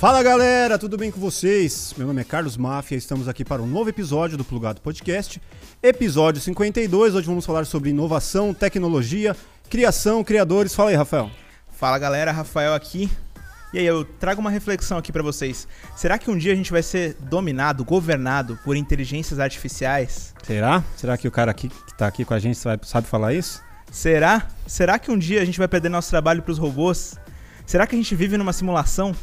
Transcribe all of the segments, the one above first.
Fala galera, tudo bem com vocês? Meu nome é Carlos Máfia, estamos aqui para um novo episódio do Plugado Podcast, episódio 52. Hoje vamos falar sobre inovação, tecnologia, criação, criadores. Fala aí, Rafael. Fala galera, Rafael aqui. E aí, eu trago uma reflexão aqui para vocês. Será que um dia a gente vai ser dominado, governado por inteligências artificiais? Será? Será que o cara aqui que tá aqui com a gente sabe, sabe falar isso? Será? Será que um dia a gente vai perder nosso trabalho para os robôs? Será que a gente vive numa simulação?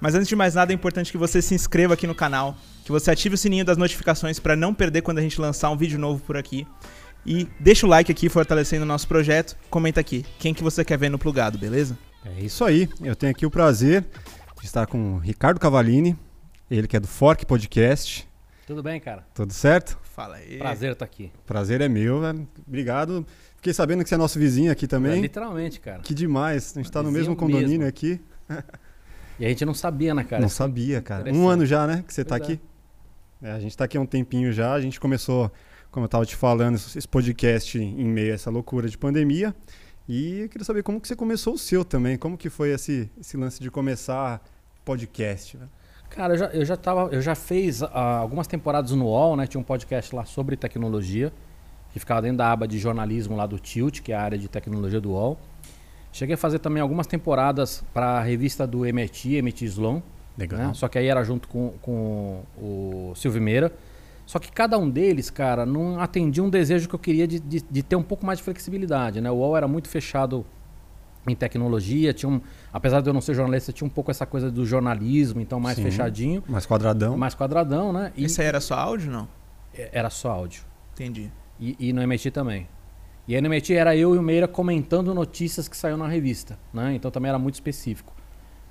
Mas antes de mais nada, é importante que você se inscreva aqui no canal, que você ative o sininho das notificações para não perder quando a gente lançar um vídeo novo por aqui. E deixa o like aqui fortalecendo o nosso projeto. Comenta aqui quem que você quer ver no plugado, beleza? É isso aí. Eu tenho aqui o prazer de estar com o Ricardo Cavalini, ele que é do Fork Podcast. Tudo bem, cara? Tudo certo? Fala aí. Prazer estar aqui. Prazer é meu, velho. Obrigado. Fiquei sabendo que você é nosso vizinho aqui também. É, literalmente, cara. Que demais. A gente está no mesmo condomínio mesmo. aqui. E a gente não sabia, né, cara? Não sabia, cara. Um ano já, né, que você está é. aqui. É, a gente está aqui há um tempinho já. A gente começou, como eu estava te falando, esse podcast em meio a essa loucura de pandemia. E eu queria saber como que você começou o seu também. Como que foi esse, esse lance de começar podcast? velho? Cara, eu já, eu já tava. Eu já fiz ah, algumas temporadas no UOL, né? Tinha um podcast lá sobre tecnologia, que ficava dentro da aba de jornalismo lá do Tilt, que é a área de tecnologia do UOL. Cheguei a fazer também algumas temporadas para a revista do MIT, MIT Sloan. né? Só que aí era junto com, com o Silvio Meira. Só que cada um deles, cara, não atendia um desejo que eu queria de, de, de ter um pouco mais de flexibilidade. Né? O UOL era muito fechado em tecnologia, tinha um, apesar de eu não ser jornalista, tinha um pouco essa coisa do jornalismo, então mais Sim. fechadinho, Mais quadradão. mais quadradão, né? E Esse aí era só áudio, não? era só áudio. Entendi. E, e no MIT também. E aí no MIT era eu e o Meira comentando notícias que saíram na revista, né? Então também era muito específico.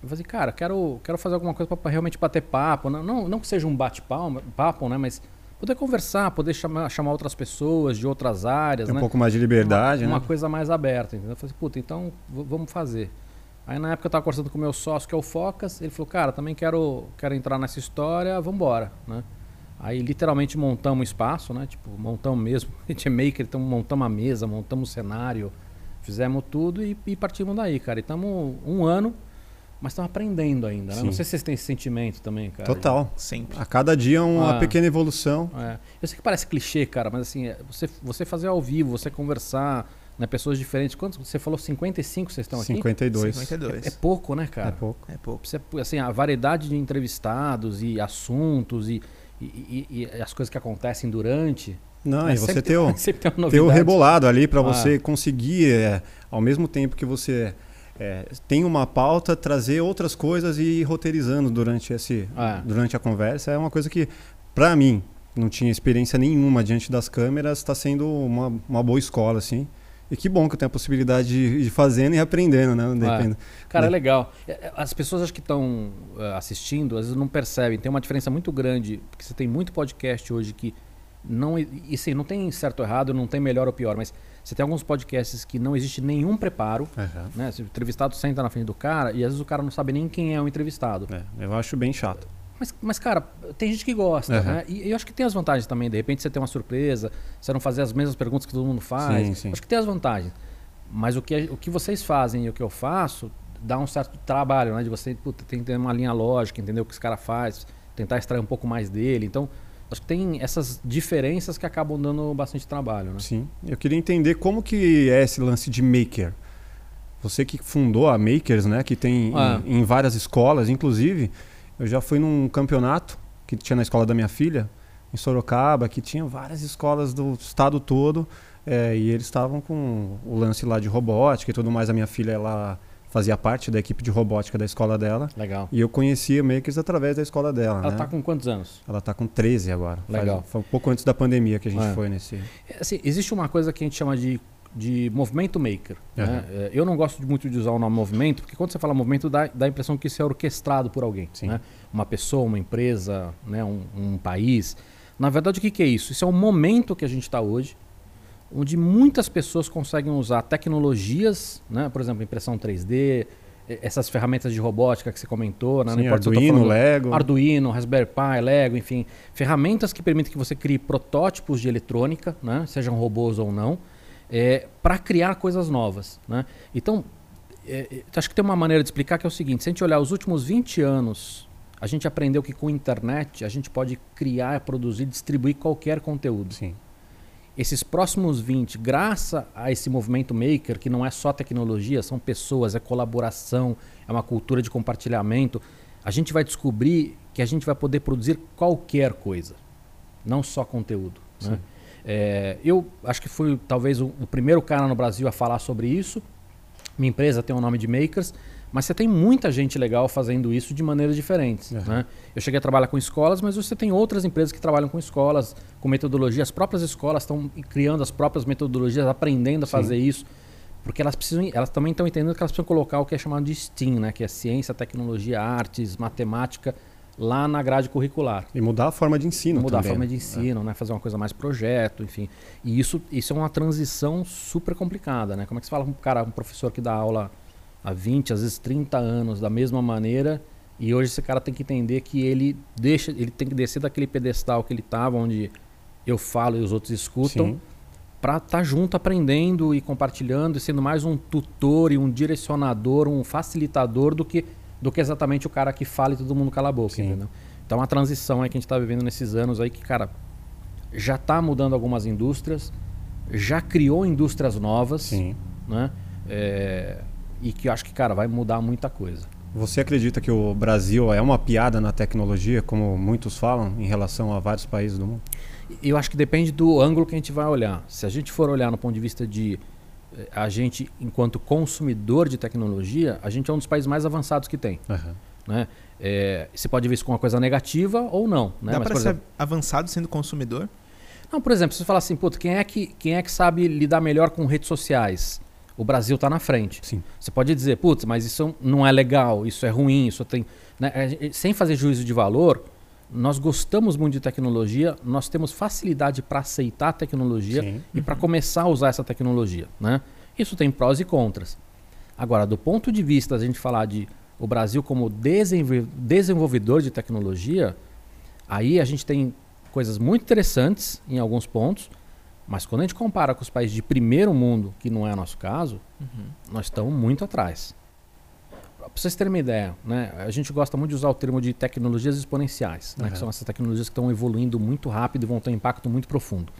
Eu falei, cara, quero, quero fazer alguma coisa para realmente bater papo. Não, não, não que seja um bate-papo, né? Mas poder conversar, poder chamar, chamar outras pessoas de outras áreas, Tem um né? pouco mais de liberdade, uma, né? uma coisa mais aberta, entendeu? Eu falei, puta, então vamos fazer. Aí na época eu tava conversando com o meu sócio, que é o Focas, ele falou, cara, também quero, quero entrar nessa história, vamos embora, né? Aí literalmente montamos um espaço, né? Tipo, montamos mesmo, a gente é maker, então montamos a mesa, montamos o cenário, fizemos tudo e, e partimos daí, cara. E estamos um ano, mas estamos aprendendo ainda, né? Sim. Não sei se vocês têm esse sentimento também, cara. Total. Sempre. A cada dia uma Ah. pequena evolução. É. Eu sei que parece clichê, cara, mas assim, é, você, você fazer ao vivo, você conversar, né, pessoas diferentes. Quantos? Você falou 55 vocês estão aqui? 52. 52. É pouco, né, cara? É pouco. É pouco. Você, assim, a variedade de entrevistados e assuntos e, e, e- e as coisas que acontecem durante. Não, né, e você o, tem o novidade. rebolado ali para Ah. você conseguir, é, ao mesmo tempo que você é, tem uma pauta, trazer outras coisas e ir roteirizando durante, esse, Ah. durante a conversa. É uma coisa que, para mim, não tinha experiência nenhuma diante das câmeras, está sendo uma, uma boa escola, assim. E que bom que eu tenho a possibilidade de ir fazendo e aprendendo, né? Depende. Cara, é legal. É, é, As pessoas acho que estão eh, assistindo, às vezes não percebem. Tem uma diferença muito grande, porque você tem muito podcast hoje que não. E sim, não tem certo ou errado, não tem melhor ou pior, mas você tem alguns podcasts que não existe nenhum preparo. Aham. Né? O entrevistado senta na frente do cara e às vezes o cara não sabe nem quem é o entrevistado. É, eu acho bem chato. Mas, mas, cara, tem gente que gosta, Aham. né? E eu acho que tem as vantagens também. De repente você tem uma surpresa, você não fazer as mesmas perguntas que todo mundo faz. Sim, sim. Acho que tem as vantagens. Mas o que, o que vocês fazem e o que eu faço dá um certo trabalho, né? De você puta, tem que ter uma linha lógica, entender o que esse cara faz, tentar extrair um pouco mais dele. Então, acho que tem essas diferenças que acabam dando bastante trabalho, né? Sim. Eu queria entender como que é esse lance de maker. Você que fundou a Makers, né? Que tem Ah. em, em várias escolas, inclusive, eu já fui num campeonato que tinha na escola da minha filha, em Sorocaba, que tinha várias escolas do estado todo, é, e eles estavam com o lance lá de robótica e tudo mais. A minha filha, ela fazia parte da equipe de robótica da escola dela, Legal. e eu conhecia Makers através da escola dela, Ela né? tá com quantos anos? Ela tá com 13 agora. Faz- Legal. foi um pouco antes da pandemia que a gente É. foi nesse... É, assim, existe uma coisa que a gente chama de, de movimento maker. né? Aham. É, Eu não gosto muito de usar o nome movimento, porque quando você fala movimento, dá, dá a impressão que isso é orquestrado por alguém. Né? Uma pessoa, uma empresa, né? um, um país. Na verdade, o que, que é isso? Isso é um momento que a gente está hoje, onde muitas pessoas conseguem usar tecnologias, né? por exemplo, impressão 3D, eh, essas ferramentas de robótica que você comentou, né? Não Sim, importa se eu tô Arduino, falando- Lego. Arduino, Raspberry Pi, Lego, enfim, ferramentas que permitem que você crie protótipos de eletrônica, né, sejam robôs ou não, para criar coisas novas. Né? Então, é, é, acho que tem uma maneira de explicar que é o seguinte: se a gente olhar os últimos 20 anos a gente aprendeu que com a internet a gente pode criar, produzir, distribuir qualquer conteúdo. Sim. Esses próximos 20, graças a esse movimento maker, que não é só tecnologia, são pessoas, é colaboração, é uma cultura de compartilhamento, a gente vai descobrir que a gente vai poder produzir qualquer coisa, não só conteúdo. Né? É, eu acho que fui talvez o, o primeiro cara no Brasil a falar sobre isso. Minha empresa tem o nome de Makers, mas você tem muita gente legal fazendo isso de maneiras diferentes. Uhum. Né? Eu cheguei a trabalhar com escolas, mas você tem outras empresas que trabalham com escolas, com metodologia. As próprias escolas estão criando as próprias metodologias, aprendendo a Sim. fazer isso. Porque elas precisam, elas também estão entendendo que elas precisam colocar o que é chamado de STEAM, né? que é ciência, tecnologia, artes, matemática, lá na grade curricular. E mudar a forma de ensino Mudar também. a forma né? de ensino, né? Fazer uma coisa mais projeto, enfim. E isso, isso é uma transição super complicada, né? Como é que você fala com um cara, um professor que dá aula há 20, às vezes 30 anos da mesma maneira, e hoje esse cara tem que entender que ele deixa, ele tem que descer daquele pedestal que ele estava, onde eu falo e os outros escutam, para estar junto aprendendo e compartilhando e sendo mais um tutor e um direcionador, um facilitador do que do que exatamente o cara que fala e todo mundo cala a boca, Sim. entendeu? Então a transição aí que a gente está vivendo nesses anos aí que, cara, já está mudando algumas indústrias, já criou indústrias novas, Sim. né? É, e que eu acho que, cara, vai mudar muita coisa. Você acredita que o Brasil é uma piada na tecnologia, como muitos falam, em relação a vários países do mundo? Eu acho que depende do ângulo que a gente vai olhar. Se a gente for olhar no ponto de vista de a gente, enquanto consumidor de tecnologia, a gente é um dos países mais avançados que tem. Aham. Né? É, você pode ver isso como uma coisa negativa ou não. Né? Dá por ser exemplo, avançado sendo consumidor? não, por exemplo, se você falar assim, puta, quem é, que, quem é que sabe lidar melhor com redes sociais? O Brasil está na frente. Sim. Você pode dizer, putz, mas isso não é legal, isso é ruim, isso tem. né? Gente- Sem fazer juízo de valor, nós gostamos muito de tecnologia, nós temos facilidade para aceitar a tecnologia Sim. e para começar a usar essa tecnologia. Né? Isso tem prós e contras. Agora, do ponto de vista da gente falar de o Brasil como desenvol- desenvolvedor de tecnologia, aí a gente tem coisas muito interessantes em alguns pontos, mas quando a gente compara com os países de primeiro mundo, que não é nosso caso, nós estamos muito atrás. Para vocês terem uma ideia, né, a gente gosta muito de usar o termo de tecnologias exponenciais, né, Aham. que são essas tecnologias que estão evoluindo muito rápido e vão ter um impacto muito profundo.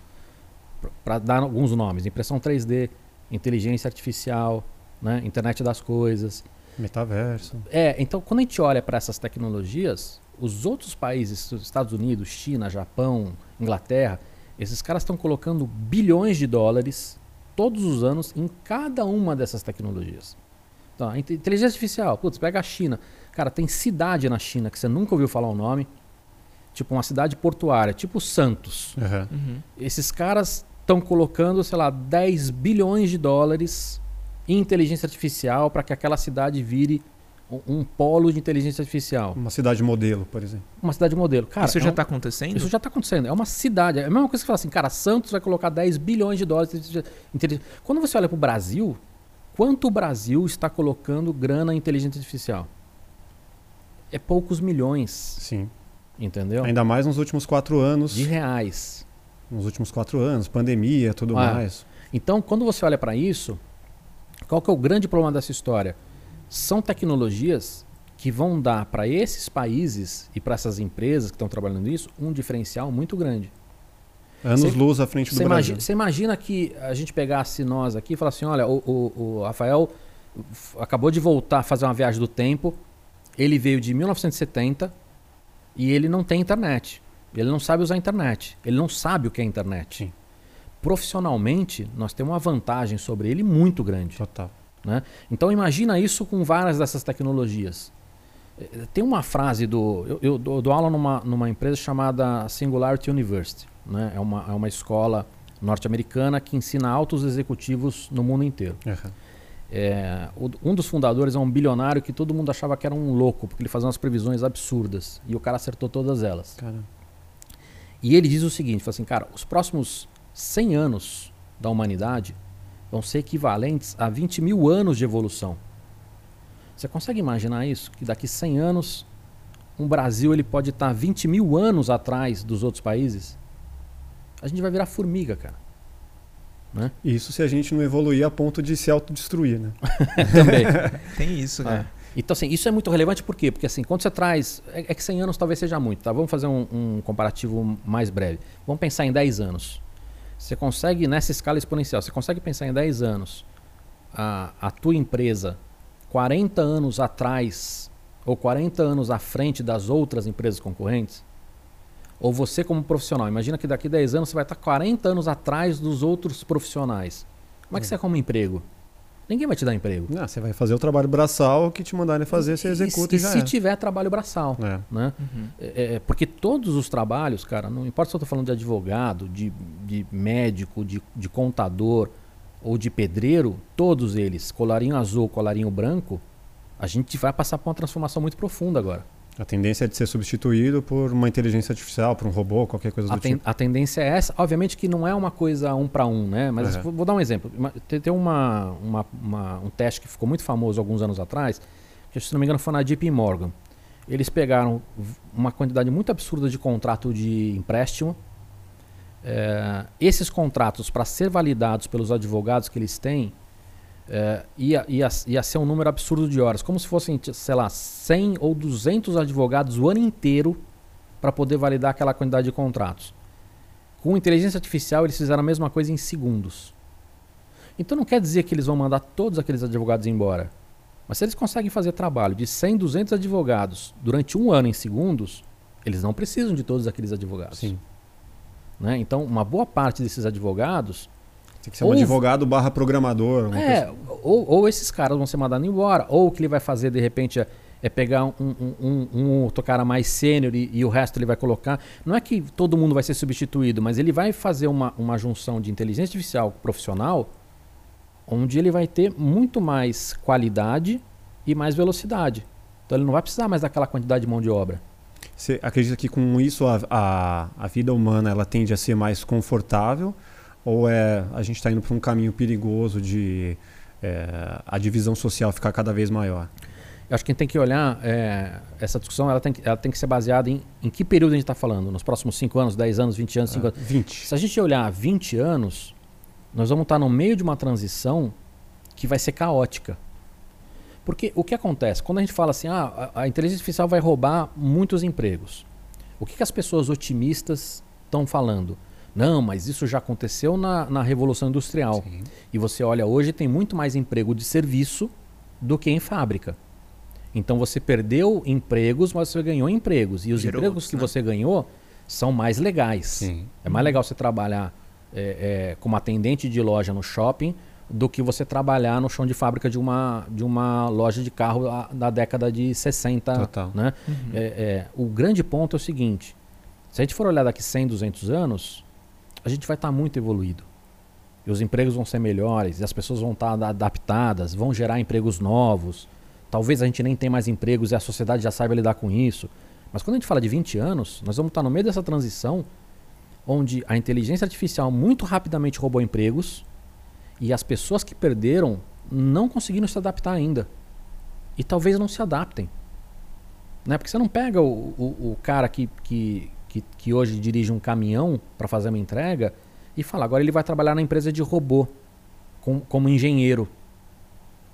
Para dar alguns nomes, impressão 3D, inteligência artificial, né, internet das coisas. Metaverso. É, então quando a gente olha para essas tecnologias, os outros países, os Estados Unidos, China, Japão, Inglaterra, esses caras estão colocando bilhões de dólares todos os anos em cada uma dessas tecnologias. Inte- inteligência artificial, putz, pega a China. Cara, tem cidade na China que você nunca ouviu falar o nome. Tipo uma cidade portuária, tipo Santos. Aham. Uhum. Esses caras estão colocando, sei lá, 10 bilhões de dólares em inteligência artificial para que aquela cidade vire um, um polo de inteligência artificial. Uma cidade modelo, por exemplo. Uma cidade modelo. Cara, Isso é já um- está acontecendo? isso já está acontecendo. É uma cidade. É a mesma coisa que você fala assim, cara, Santos vai colocar 10 bilhões de dólares. Quando você olha para o Brasil, quanto o Brasil está colocando grana em inteligência artificial? É poucos milhões, Sim. entendeu? Ainda mais nos últimos quatro anos. De reais. Nos últimos quatro anos, pandemia, tudo Ah. mais. Então, quando você olha para isso, qual que é o grande problema dessa história? São tecnologias que vão dar para esses países e para essas empresas que estão trabalhando nisso um diferencial muito grande. Anos Você- luz à frente do Brasil. imagina, você imagina que a gente pegasse nós aqui e falasse assim, olha, o, o- o Rafael acabou de voltar a fazer uma viagem do tempo, ele veio de 1970 e ele não tem internet. Ele não sabe usar a internet. Ele não sabe o que é internet. Sim. Profissionalmente, nós temos uma vantagem sobre ele muito grande. Total. né? Então imagina isso com várias dessas tecnologias. Eh, Tem uma frase do. Eu, eu dou, dou aula numa, numa empresa chamada Singularity University. Né? É, uma, é uma escola norte-americana que ensina altos executivos no mundo inteiro. Aham. É, um dos fundadores é um bilionário que todo mundo achava que era um louco, porque ele fazia umas previsões absurdas. E o cara acertou todas elas. E ele diz o seguinte, fala assim, cara, os próximos 100 anos da humanidade vão ser equivalentes a 20 mil anos de evolução. Você consegue imaginar isso? Que daqui 100 anos, um Brasil ele pode estar 20 mil anos atrás dos outros países? A gente vai virar formiga, cara. Né? Isso se a gente não evoluir a ponto de se autodestruir, né? Também. Tem isso, cara. Então, assim, isso é muito relevante por quê? Porque, assim, quando você traz. É, é que 100 anos talvez seja muito, tá? Vamos fazer um, um, comparativo mais breve. Vamos pensar em 10 anos. Você consegue, nessa escala exponencial, você consegue pensar em 10 anos a, a tua empresa 40 anos atrás ou 40 anos à frente das outras empresas concorrentes? Ou você como profissional, imagina que daqui 10 anos você vai estar 40 anos atrás dos outros profissionais. Como é que hum. você é como emprego? Ninguém vai te dar emprego. Não, você vai fazer o trabalho braçal que te mandarem fazer, você executa e, e, e já se é. tiver trabalho braçal. É. Né? Uhum. É, é, porque todos os trabalhos, cara, não importa se eu estou falando de advogado, de, de médico, de, de contador ou de pedreiro, todos eles, colarinho azul, colarinho branco, a gente vai passar por uma transformação muito profunda agora. A tendência é de ser substituído por uma inteligência artificial, por um robô, qualquer coisa do a tipo. A tendência é essa. Obviamente que não é uma coisa um para um, né? Mas uhum. vou dar um exemplo. Tem uma, uma, uma, um teste que ficou muito famoso alguns anos atrás, que se não me engano foi na JP Morgan. Eles pegaram uma quantidade muito absurda de contrato de empréstimo. É, esses contratos, para ser validados pelos advogados que eles têm, é, ia, ia, ia ser um número absurdo de horas, como se fossem, sei lá, 100 ou 200 advogados o ano inteiro para poder validar aquela quantidade de contratos. Com inteligência artificial, eles fizeram a mesma coisa em segundos. Então não quer dizer que eles vão mandar todos aqueles advogados embora. Mas se eles conseguem fazer trabalho de 100, 200 advogados durante um ano em segundos, eles não precisam de todos aqueles advogados. Sim. Né? Então, uma boa parte desses advogados tem que ser um ou, advogado barra programador. É, ou, ou, esses caras vão ser mandados embora, ou o que ele vai fazer de repente é, é pegar um, um, um, um outro cara mais sênior e, e, o resto ele vai colocar. Não é que todo mundo vai ser substituído, mas ele vai fazer uma, uma junção de inteligência artificial profissional onde ele vai ter muito mais qualidade e mais velocidade. Então ele não vai precisar mais daquela quantidade de mão de obra. Você acredita que com isso a, a, a vida humana ela tende a ser mais confortável? Ou é a gente está indo para um caminho perigoso de é, a divisão social ficar cada vez maior? Eu acho que a gente tem que olhar, é, essa discussão ela tem, ela tem que ser baseada em, em que período a gente está falando, nos próximos 5 anos, 10 anos, 20 anos, 5 ah, anos. 20. Se a gente olhar 20 anos, nós vamos estar tá no meio de uma transição que vai ser caótica. Porque o que acontece? Quando a gente fala assim, ah, a, a inteligência artificial vai roubar muitos empregos. O que, que as pessoas otimistas estão falando? Não, mas isso já aconteceu na, na Revolução Industrial. Sim. E você olha, hoje tem muito mais emprego de serviço do que em fábrica. Então você perdeu empregos, mas você ganhou empregos. E os Gerou empregos outros, que né? você ganhou são mais legais. Sim. É mais legal você trabalhar é, é, como atendente de loja no shopping do que você trabalhar no chão de fábrica de uma, de uma loja de carro da década de 60. Total. Né? Uhum. É, é, o grande ponto é o seguinte: se a gente for olhar daqui 100, 200 anos, a gente vai estar tá muito evoluído. E os empregos vão ser melhores, e as pessoas vão estar tá adaptadas, vão gerar empregos novos. Talvez a gente nem tenha mais empregos e a sociedade já saiba lidar com isso. Mas quando a gente fala de 20 anos, nós vamos estar tá no meio dessa transição onde a inteligência artificial muito rapidamente roubou empregos e as pessoas que perderam não conseguiram se adaptar ainda. E talvez não se adaptem. Né? Porque você não pega o, o, o cara que, que, que, que hoje dirige um caminhão para fazer uma entrega e fala, agora ele vai trabalhar na empresa de robô com, como engenheiro.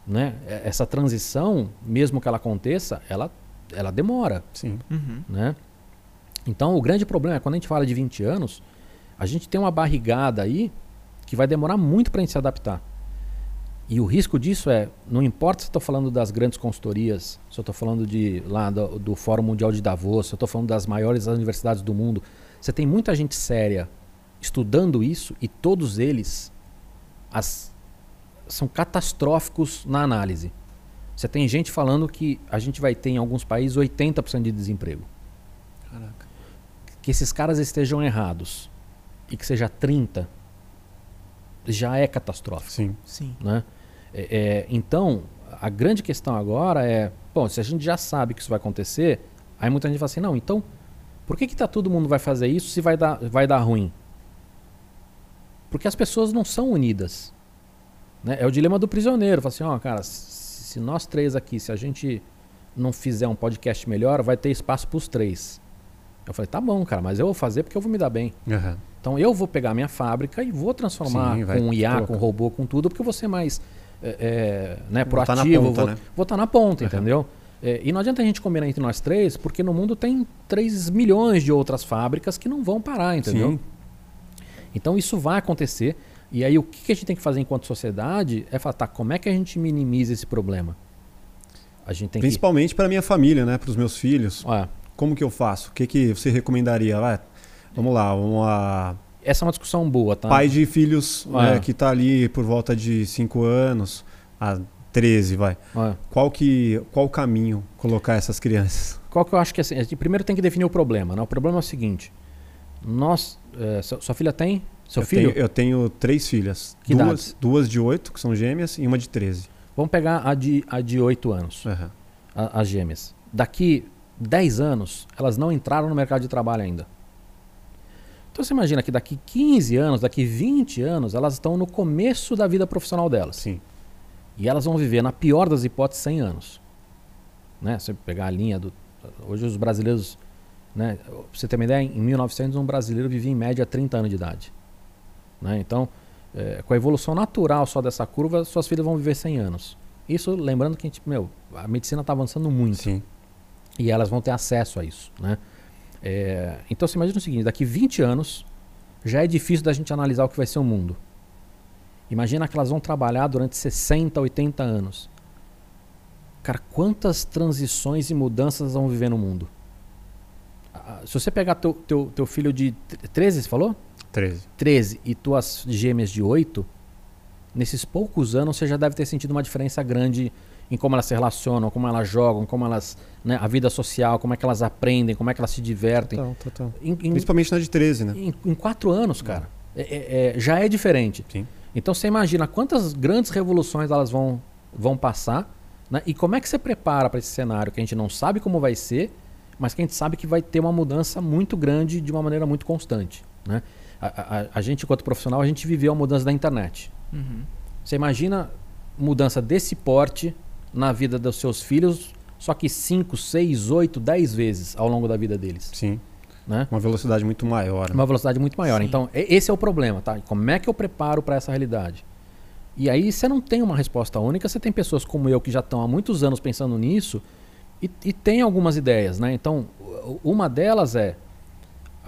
Né? Essa transição, mesmo que ela aconteça, ela, ela demora. Sim. Uhum. Né? Então o grande problema é quando a gente fala de 20 anos, a gente tem uma barrigada aí que vai demorar muito para a gente se adaptar. E o risco disso é, não importa se eu estou falando das grandes consultorias, se eu estou falando de, lá do, do, Fórum Mundial de Davos, se eu estou falando das maiores universidades do mundo, você tem muita gente séria estudando isso e todos eles as, são catastróficos na análise. Você tem gente falando que a gente vai ter em alguns países 80% de desemprego. Caraca. Que esses caras estejam errados e que seja 30% já é catastrófico. Sim. Sim. Né? É, é, então, a grande questão agora é, bom, se a gente já sabe que isso vai acontecer, aí muita gente fala assim, não, então, por que, que tá, todo mundo vai fazer isso se vai dar, vai dar ruim? Porque as pessoas não são unidas. Né? É o dilema do prisioneiro. Fala assim, ó, oh, cara, se nós três aqui, se a gente não fizer um podcast melhor, vai ter espaço para os três. Eu falei, tá bom, cara, mas eu vou fazer porque eu vou me dar bem. Uhum. Então eu vou pegar minha fábrica e vou transformar Sim, com IA, com robô, com tudo, porque eu vou ser mais é, é, né, Vou tá na proativo, ponta, vou, né? vou estar na ponta, Uhum. entendeu? É, e não adianta a gente combinar entre nós três, porque no mundo tem 3 milhões de outras fábricas que não vão parar, entendeu? Sim. Então isso vai acontecer. E aí o que que a gente tem que fazer enquanto sociedade é falar, tá, como é que a gente minimiza esse problema? A gente tem Principalmente para minha família, né? Para os meus filhos. que. Ó, Como que eu faço? O que, que você recomendaria? Vamos lá, vamos lá. Essa é uma discussão boa, tá? Pai de filhos Ah. né, que está ali por volta de 5 anos a 13, vai. Ó, Qual que qual o caminho colocar essas crianças? Qual que eu acho que é assim? gente Primeiro tem que definir o problema, né? O problema é o seguinte: nós. é, sua, sua filha tem? Seu eu, filho? Tenho, eu tenho três filhas. Que duas, idades? duas de 8, que são gêmeas, e uma de 13. Vamos pegar a de, a de 8 anos, Aham. a- as gêmeas. Daqui 10 anos, elas não entraram no mercado de trabalho ainda. Então você imagina que daqui 15 anos, daqui 20 anos, elas estão no começo da vida profissional delas. Sim. E elas vão viver, na pior das hipóteses, 100 anos. Né? Você pegar a linha do. Hoje os brasileiros. Né? Pra você ter uma ideia, em 1900 um brasileiro vivia em média 30 anos de idade. Né? Então, é, com a evolução natural só dessa curva, suas filhas vão viver 100 anos. Isso lembrando que a, gente, meu, a medicina está avançando muito Sim. e elas vão ter acesso a isso. Né? É, então você imagina o seguinte: daqui 20 anos já é difícil da gente analisar o que vai ser o mundo. Imagina que elas vão trabalhar durante 60, 80 anos. Cara, quantas transições e mudanças vão viver no mundo? Se você pegar teu, teu, teu filho de tre- 13, você falou? 13. 13 e tuas gêmeas de 8, nesses poucos anos você já deve ter sentido uma diferença grande em como elas se relacionam, como elas jogam, como elas. Né, a vida social, como é que elas aprendem, como é que elas se divertem. Total, total. Em, em- Principalmente na de 13, né? em- em quatro anos, cara. É- é- é- já é diferente. Sim. Então você imagina quantas grandes revoluções elas vão, vão passar né? e como é que você prepara para esse cenário que a gente não sabe como vai ser, mas que a gente sabe que vai ter uma mudança muito grande de uma maneira muito constante. Né? A, a- a gente, enquanto profissional, a gente viveu a mudança da internet. Uhum. Você imagina mudança desse porte na vida dos seus filhos, só que 5, 6, 8, 10 vezes ao longo da vida deles. Sim. Né? Uma velocidade muito maior. né? Uma velocidade muito maior. Sim. Então, esse é o problema, tá? Como é que eu preparo para essa realidade? E aí você não tem uma resposta única, você tem pessoas como eu que já estão há muitos anos pensando nisso e, e tem algumas ideias, né? Então, uma delas é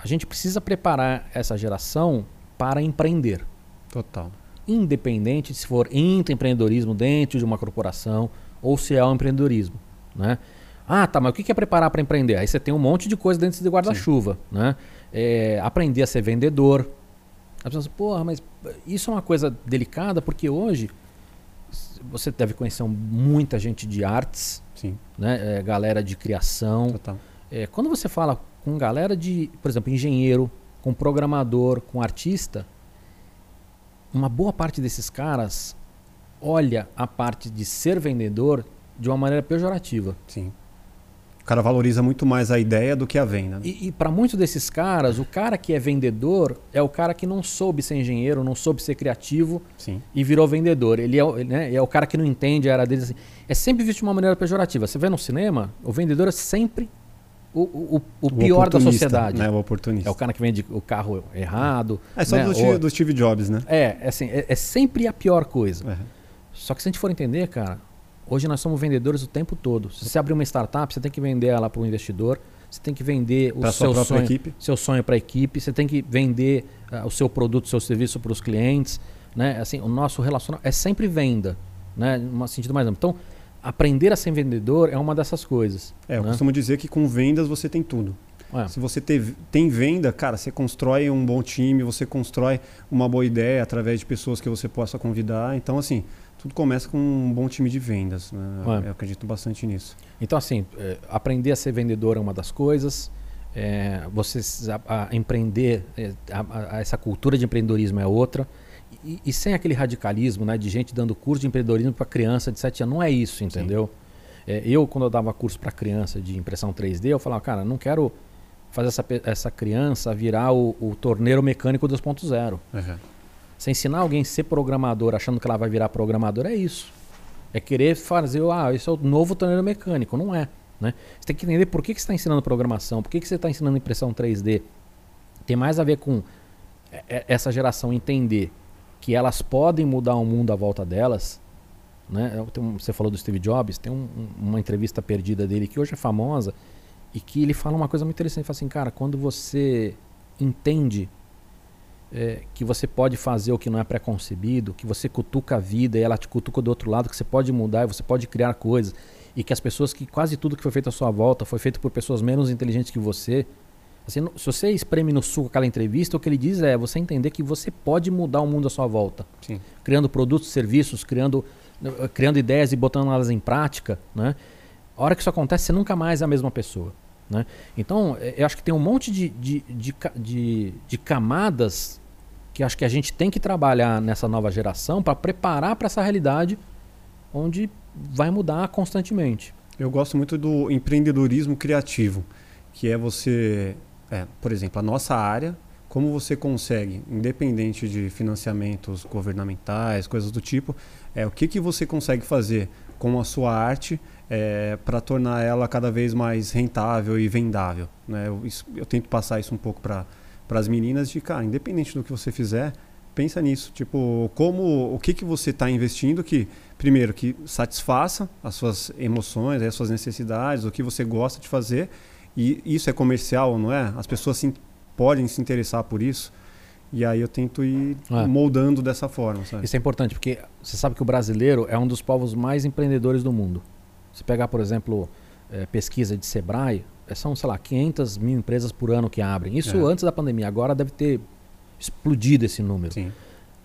a gente precisa preparar essa geração para empreender. Total. Independente se for intraempreendedorismo dentro de uma corporação ou se é o empreendedorismo, né? Ah, tá, mas o que é preparar para empreender? Aí você tem um monte de coisa dentro de guarda-chuva, né? É, aprender a ser vendedor. As pessoas, porra, mas isso é uma coisa delicada porque hoje você deve conhecer muita gente de artes, Sim. né? É, galera de criação. Total. É, quando você fala com galera de, por exemplo, engenheiro, com programador, com artista, uma boa parte desses caras olha a parte de ser vendedor de uma maneira pejorativa. Sim. O cara valoriza muito mais a ideia do que a venda. né? E, e para muitos desses caras, o cara que é vendedor é o cara que não soube ser engenheiro, não soube ser criativo Sim. e virou vendedor. Ele é, né, é o cara que não entende a era dele. assim. É sempre visto de uma maneira pejorativa. Você vê no cinema, o vendedor é sempre o, o, o pior da sociedade. Né? O oportunista. É o cara que vende o carro errado. É só né? do, Ou- Steve, do Steve Jobs, né? É, é assim, é, é sempre a pior coisa. É. Só que se a gente for entender, cara, hoje nós somos vendedores o tempo todo. Se você abrir uma startup, você tem que vender ela para o investidor, você tem que vender o Pra seu sonho, equipe. seu sonho para a equipe, você tem que vender ah, o seu produto, o seu serviço para os clientes, né? Assim, o nosso relacionamento é sempre venda, né? No sentido mais amplo. Então, aprender a ser vendedor é uma dessas coisas. É, eu né? costumo dizer que com vendas você tem tudo. É. Se você te- tem venda, cara, você constrói um bom time, você constrói uma boa ideia através de pessoas que você possa convidar. Então, assim, tudo começa com um bom time de vendas. Né? É. Eu acredito bastante nisso. Então, assim, é, aprender a ser vendedor é uma das coisas. É, você a- a empreender, é, a- essa cultura de empreendedorismo é outra. E, e sem aquele radicalismo né, de gente dando curso de empreendedorismo para criança de 7 anos. Não é isso, entendeu? É, eu, quando eu dava curso para criança de impressão 3D, eu falava, cara, não quero fazer essa, essa criança virar o, o torneiro mecânico 2.0. Uhum. Você ensinar alguém a ser programador achando que ela vai virar programador é isso. É querer fazer, ah, isso é o novo torneiro mecânico. Não é. Né? Você tem que entender por que, que você está ensinando programação, por que, que você está ensinando impressão 3D. Tem mais a ver com é, é, essa geração entender que elas podem mudar o mundo à volta delas Né? Você falou do Steve Jobs, tem um- uma entrevista perdida dele que hoje é famosa e que ele fala uma coisa muito interessante. Ele fala assim, cara, quando você entende é, que você pode fazer o que não é preconcebido, que você cutuca a vida e ela te cutuca do outro lado, que você pode mudar e você pode criar coisas e que as pessoas que quase tudo que foi feito à sua volta foi feito por pessoas menos inteligentes que você. Assim, se você espreme no suco aquela entrevista, o que ele diz é você entender que você pode mudar o mundo à sua volta Sim. criando produtos, serviços, criando, criando ideias e botando elas em prática, né? A hora que isso acontece, você nunca mais é a mesma pessoa, né? Então, eh, eu acho que tem um monte de, de, de, de, de camadas que acho que a gente tem que trabalhar nessa nova geração para preparar para essa realidade onde vai mudar constantemente. Eu gosto muito do empreendedorismo criativo, que é você, é, por exemplo, a nossa área, como você consegue, independente de financiamentos governamentais, coisas do tipo, é o que, que você consegue fazer com a sua arte para tornar ela cada vez mais rentável e vendável. Né? Eu, isso- eu tento passar isso um pouco para as meninas de, cara, independente do que você fizer, pensa nisso. Tipo, como, o que, que você está investindo que primeiro, que satisfaça as suas emoções, as suas necessidades, o que você gosta de fazer. E isso é comercial, não é? As pessoas se, podem se interessar por isso. E aí eu tento ir É. moldando dessa forma, sabe? Isso é importante porque você sabe que o brasileiro é um dos povos mais empreendedores do mundo. Se pegar, por exemplo, eh, pesquisa de Sebrae, eh, são, sei lá, 500 mil empresas por ano que abrem. Isso É. antes da pandemia. Agora deve ter explodido esse número. Sim.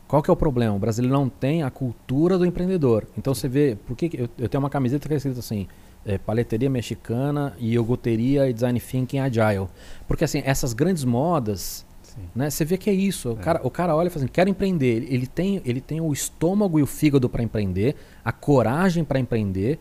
Qual que é o problema? O brasileiro não tem a cultura do empreendedor. Então você vê, por que que eu, eu tenho uma camiseta que é escrita assim, é, paleteria mexicana, iogurteria e design thinking agile. Porque assim, essas grandes modas, Sim. né, você vê que é isso. O, É. cara, o cara olha e fala assim, quero empreender. Ele tem, ele tem o estômago e o fígado para empreender, a coragem para empreender,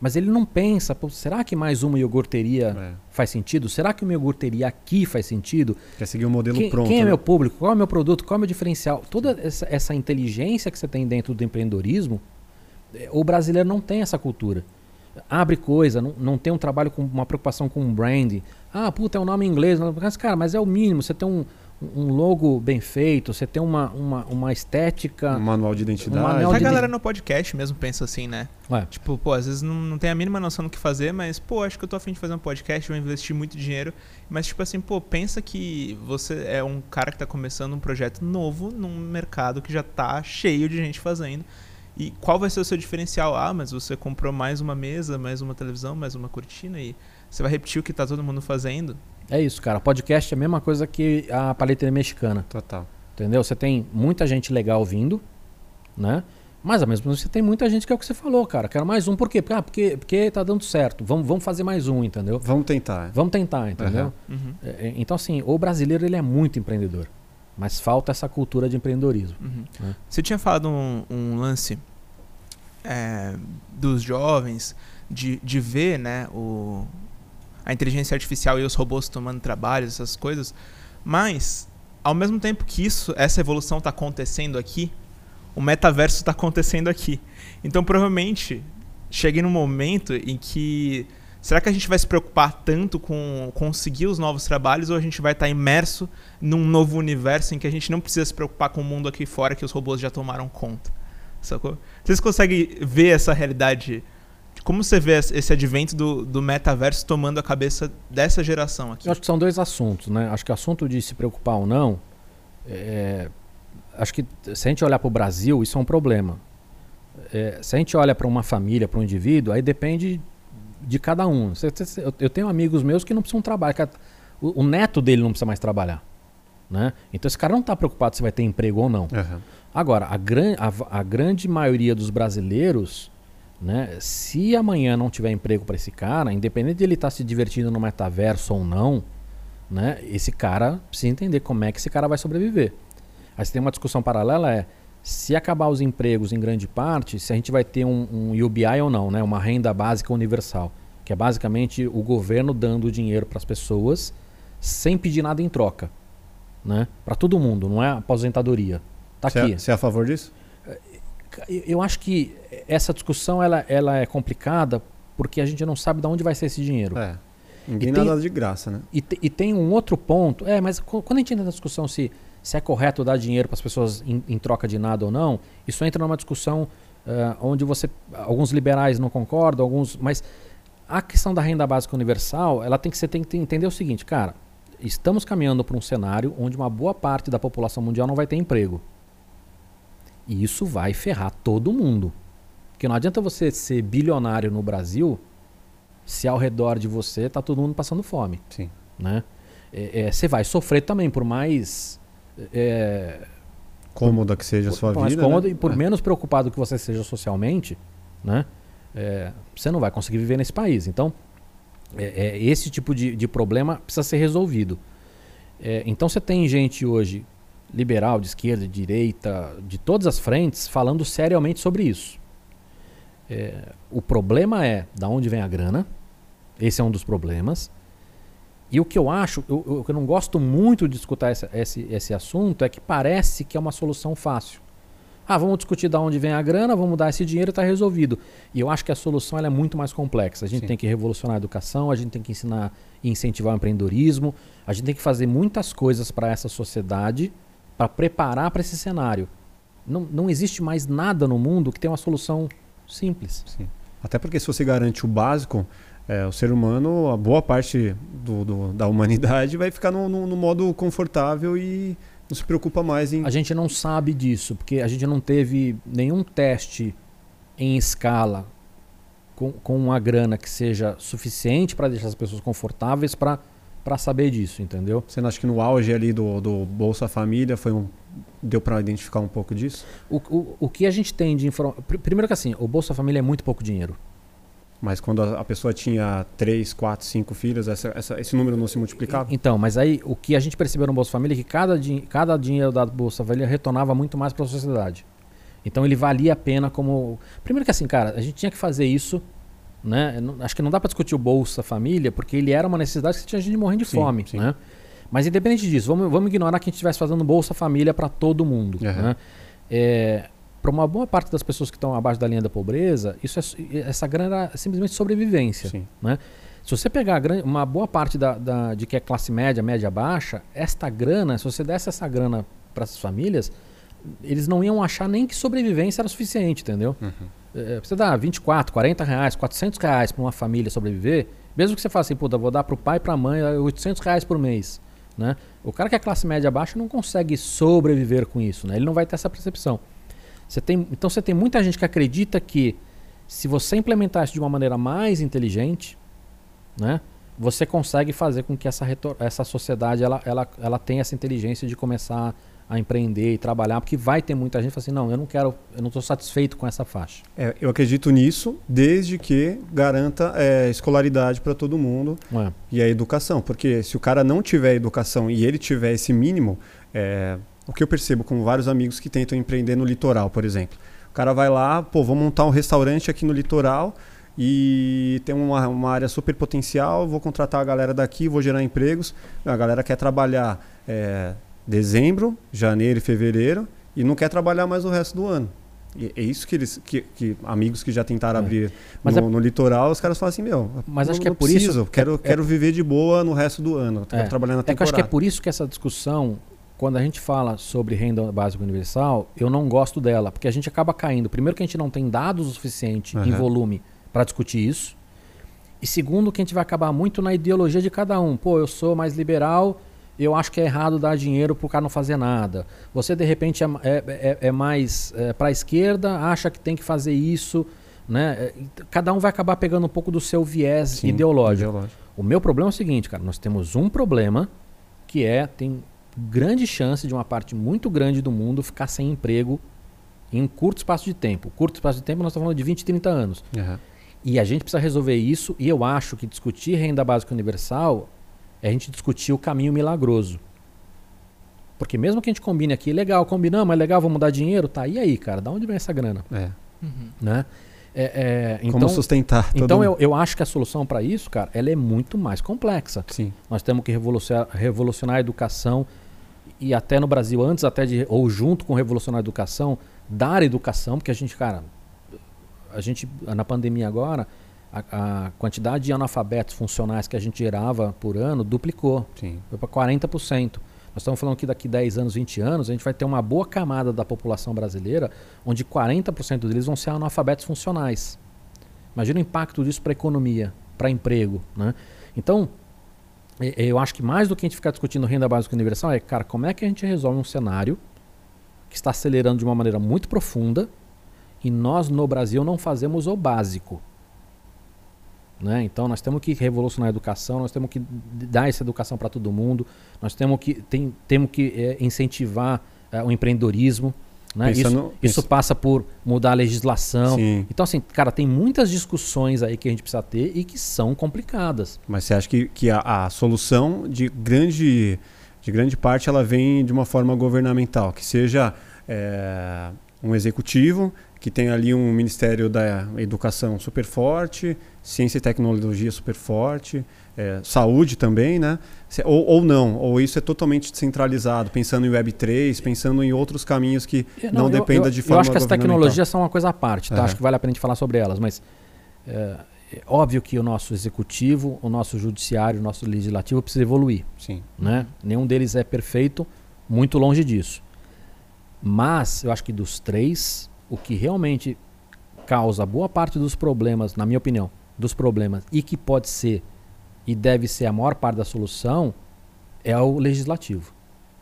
mas ele não pensa, "Pô, será que mais uma iogurteria É. faz sentido? Será que uma iogurteria aqui faz sentido? Quer seguir o modelo Quem, pronto. quem é né? meu público? Qual é o meu produto? Qual é o meu diferencial? Toda essa, essa inteligência que você tem dentro do empreendedorismo, eh, o brasileiro não tem essa cultura. Abre coisa, não, não tem um trabalho com uma preocupação com um branding. Ah, puta, é um nome em inglês. Mas, cara, mas é o mínimo. Você tem um, um logo bem feito, você tem uma, uma, uma estética. Um manual de identidade. manual A de- galera no podcast mesmo pensa assim, né? Ué, Tipo, pô, às vezes não, não tem a mínima noção do que fazer, mas, pô, acho que eu tô afim de fazer um podcast, vou investir muito dinheiro. Mas, tipo assim, pô, pensa que você é um cara que tá começando um projeto novo num mercado que já tá cheio de gente fazendo. E qual vai ser o seu diferencial? Ah, mas você comprou mais uma mesa, mais uma televisão, mais uma cortina e você vai repetir o que tá todo mundo fazendo. É isso, cara. Podcast é a mesma coisa que a paleteria mexicana. Total. Entendeu? Você tem muita gente legal vindo, né? Mas ao mesmo tempo você tem muita gente que é o que você falou, cara. Quero mais um, por quê? Ah, porque, porque tá dando certo. Vamos, vamos fazer mais um, entendeu? Vamos tentar. Vamos tentar, entendeu? Uhum, É, é, então, assim, o brasileiro ele é muito empreendedor. Mas falta essa cultura de empreendedorismo. uhum. É. Você tinha falado um, um lance é, dos jovens de, de ver né, o, a inteligência artificial e os robôs tomando trabalhos, essas coisas. Mas, ao mesmo tempo que isso, essa evolução está acontecendo aqui, o metaverso está acontecendo aqui. Então, provavelmente, cheguei num momento em que. Será que a gente vai se preocupar tanto com conseguir os novos trabalhos ou a gente vai estar imerso num novo universo em que a gente não precisa se preocupar com o mundo aqui fora que os robôs já tomaram conta? Sacou? Vocês conseguem ver essa realidade? Como você vê esse advento do, do metaverso tomando a cabeça dessa geração aqui? Eu acho que são dois assuntos, né? Acho que o assunto de se preocupar ou não, é, acho que se a gente olhar para o Brasil, isso é um problema. É, se a gente olha para uma família, para um indivíduo, aí depende de cada um. Eu- tenho amigos meus que não precisam trabalhar. O, neto dele não precisa mais trabalhar. Né? Então esse cara não está preocupado se vai ter emprego ou não. Aham. Agora, a, gran, a, a grande maioria dos brasileiros, né, se amanhã não tiver emprego para esse cara, independente de ele estar se divertindo no metaverso ou não, né, esse cara precisa entender como é que esse cara vai sobreviver. Aí você tem uma discussão paralela é se acabar os empregos em grande parte, se a gente vai ter um, um UBI ou não, né, uma renda básica universal, que é basicamente o governo dando dinheiro para as pessoas sem pedir nada em troca, né, para todo mundo, não é aposentadoria. Tá Você aqui. é, você é a favor disso? Eu eu acho que essa discussão ela, ela é complicada porque a gente não sabe de onde vai ser esse dinheiro. É. Ninguém E tem- nada de graça, né? E, te- e tem um outro ponto. É, mas qu- quando a gente entra na discussão se, se é correto dar dinheiro para as pessoas em, em troca de nada ou não, isso entra numa discussão uh, onde você alguns liberais não concordam, alguns, mas a questão da renda básica universal, ela tem que você tem que entender o seguinte, cara, estamos caminhando para um cenário onde uma boa parte da população mundial não vai ter emprego. E isso vai ferrar todo mundo. Porque não adianta você ser bilionário no Brasil se ao redor de você está todo mundo passando fome. Sim. Né? É, é, você vai sofrer também, por mais. É, cômoda que seja a sua por mais vida. cômoda né? e por é. menos preocupado que você seja socialmente, né? É, você não vai conseguir viver nesse país. Então, é, esse tipo de, de, problema precisa ser resolvido. Então, você tem gente hoje, liberal, de esquerda, de direita, de todas as frentes, falando seriamente sobre isso. É, o problema é da onde vem a grana. Esse é um dos problemas. E o que eu acho, eu, eu não gosto muito de escutar esse, esse, esse assunto, é que parece que é uma solução fácil. Ah, vamos discutir de onde vem a grana, vamos dar esse dinheiro e está resolvido. E eu acho que a solução é muito mais complexa. A gente Sim. tem que revolucionar a educação, a gente tem que ensinar e incentivar o empreendedorismo, a gente tem que fazer muitas coisas para essa sociedade para preparar para esse cenário. Não, não existe mais nada no mundo que tenha uma solução simples. Sim. Até porque se você garante o básico, é, o ser humano, a boa parte do, do, da humanidade vai ficar no, no, no, modo confortável e não se preocupa mais em. A gente não sabe disso, porque a gente não teve nenhum teste em escala com, com uma grana que seja suficiente para deixar as pessoas confortáveis para saber disso, entendeu? Você não acha que no auge ali do, do Bolsa Família foi um deu para identificar um pouco disso? O, o, o que a gente tem de informação. Primeiro que assim, o Bolsa Família é muito pouco dinheiro. Mas quando a pessoa tinha três, quatro, cinco filhos, essa, essa, esse número não se multiplicava? Então, mas aí o que a gente percebeu no Bolsa Família é que cada, cada dinheiro da Bolsa Família retornava muito mais para a sociedade. Então ele valia a pena como. Primeiro que assim, cara, a gente tinha que fazer isso. Né? Acho que não dá para discutir o Bolsa Família, porque ele era uma necessidade que tinha gente morrendo de sim, fome. Sim. Né? Mas independente disso, vamos, vamos ignorar que a gente estivesse fazendo Bolsa Família para todo mundo. Uhum. Né? É, para uma boa parte das pessoas que estão abaixo da linha da pobreza, isso é, essa grana é simplesmente sobrevivência. Sim. Né? Se você pegar uma boa parte da, da, de que é classe média, média baixa, esta grana, se você desse essa grana para essas famílias, eles não iam achar nem que sobrevivência era suficiente, entendeu? Uhum. É, você dá 24, 40 reais, 400 reais para uma família sobreviver, mesmo que você faça assim, puta, vou dar para o pai e para a mãe 800 reais por mês. Né? O cara que é classe média baixa não consegue sobreviver com isso, né? ele não vai ter essa percepção. Você tem, então você tem muita gente que acredita que se você implementar isso de uma maneira mais inteligente, né, você consegue fazer com que essa, essa sociedade ela, ela, ela tenha essa inteligência de começar a empreender e trabalhar, porque vai ter muita gente que fala assim, não, eu não quero, eu não estou satisfeito com essa faixa. É, eu acredito nisso, desde que garanta é, escolaridade para todo mundo é. e a educação, porque se o cara não tiver educação e ele tiver esse mínimo, é, o que eu percebo com vários amigos que tentam empreender no litoral, por exemplo. O cara vai lá, pô, vou montar um restaurante aqui no litoral e tem uma, uma área super potencial, vou contratar a galera daqui, vou gerar empregos. A galera quer trabalhar é, dezembro, janeiro e fevereiro e não quer trabalhar mais o resto do ano. E é isso que eles, que, que amigos que já tentaram é. abrir no, é... no, litoral, os caras falam assim, meu, mas acho que é por preciso, isso, quero, é, quero viver de boa no resto do ano, quero é. trabalhar na temporada. É que eu acho que é por isso que essa discussão quando a gente fala sobre renda básica universal, eu não gosto dela, porque a gente acaba caindo. Primeiro, que a gente não tem dados o suficiente uhum. em volume para discutir isso. E segundo, que a gente vai acabar muito na ideologia de cada um. Pô, eu sou mais liberal, eu acho que é errado dar dinheiro para o cara não fazer nada. Você, de repente, é, é, é, é mais é, para a esquerda, acha que tem que fazer isso. Né? É, cada um vai acabar pegando um pouco do seu viés Sim, ideológico. ideológico. O meu problema é o seguinte, cara. Nós temos um problema que é... tem grande chance de uma parte muito grande do mundo ficar sem emprego em um curto espaço de tempo. Curto espaço de tempo, nós estamos falando de 20, 30 anos. Uhum. E a gente precisa resolver isso, e eu acho que discutir renda básica universal é a gente discutir o caminho milagroso. Porque mesmo que a gente combine aqui, legal, combinamos, é legal, vamos dar dinheiro, tá, e aí, cara, da onde vem essa grana? É. Uhum. Né? É, é, então, Como sustentar? Então eu, eu acho que a solução para isso, cara, ela é muito mais complexa. Sim. Nós temos que revolucionar, revolucionar a educação e até no Brasil, antes até de, ou junto com revolucionar a educação, dar educação, porque a gente, cara, a gente, na pandemia agora, a, a quantidade de analfabetos funcionais que a gente gerava por ano duplicou. Sim. Foi para 40%. Nós estamos falando que daqui 10 anos, 20 anos, a gente vai ter uma boa camada da população brasileira, onde 40% deles vão ser analfabetos funcionais. Imagina o impacto disso para a economia, para emprego. Né? Então, eu acho que mais do que a gente ficar discutindo renda básica universal é, cara, como é que a gente resolve um cenário que está acelerando de uma maneira muito profunda e nós no Brasil não fazemos o básico. Né? Então nós temos que revolucionar a educação, nós temos que dar essa educação para todo mundo, nós temos que, tem, temos que é, incentivar é, o empreendedorismo. Né? Pensando, isso, isso, passa por mudar a legislação. Sim. Então, assim, cara, tem muitas discussões aí que a gente precisa ter e que são complicadas. Mas você acha que, que a, a solução de grande, de grande parte ela vem de uma forma governamental, que seja é, um executivo que tem ali um Ministério da Educação super forte, Ciência e Tecnologia super forte, é, saúde também, né? Ou, ou não, ou isso é totalmente descentralizado, pensando em Web3, pensando em outros caminhos que não, não dependa de forma Eu acho que as tecnologias são uma coisa à parte, tá? É. Acho que vale a pena a gente falar sobre elas, mas é, é, óbvio que o nosso executivo, o nosso judiciário, o nosso legislativo precisa evoluir. Sim. Né? Nenhum deles é perfeito, muito longe disso. Mas eu acho que dos três, o que realmente causa boa parte dos problemas, na minha opinião, dos problemas, e que pode ser e deve ser a maior parte da solução, é o legislativo,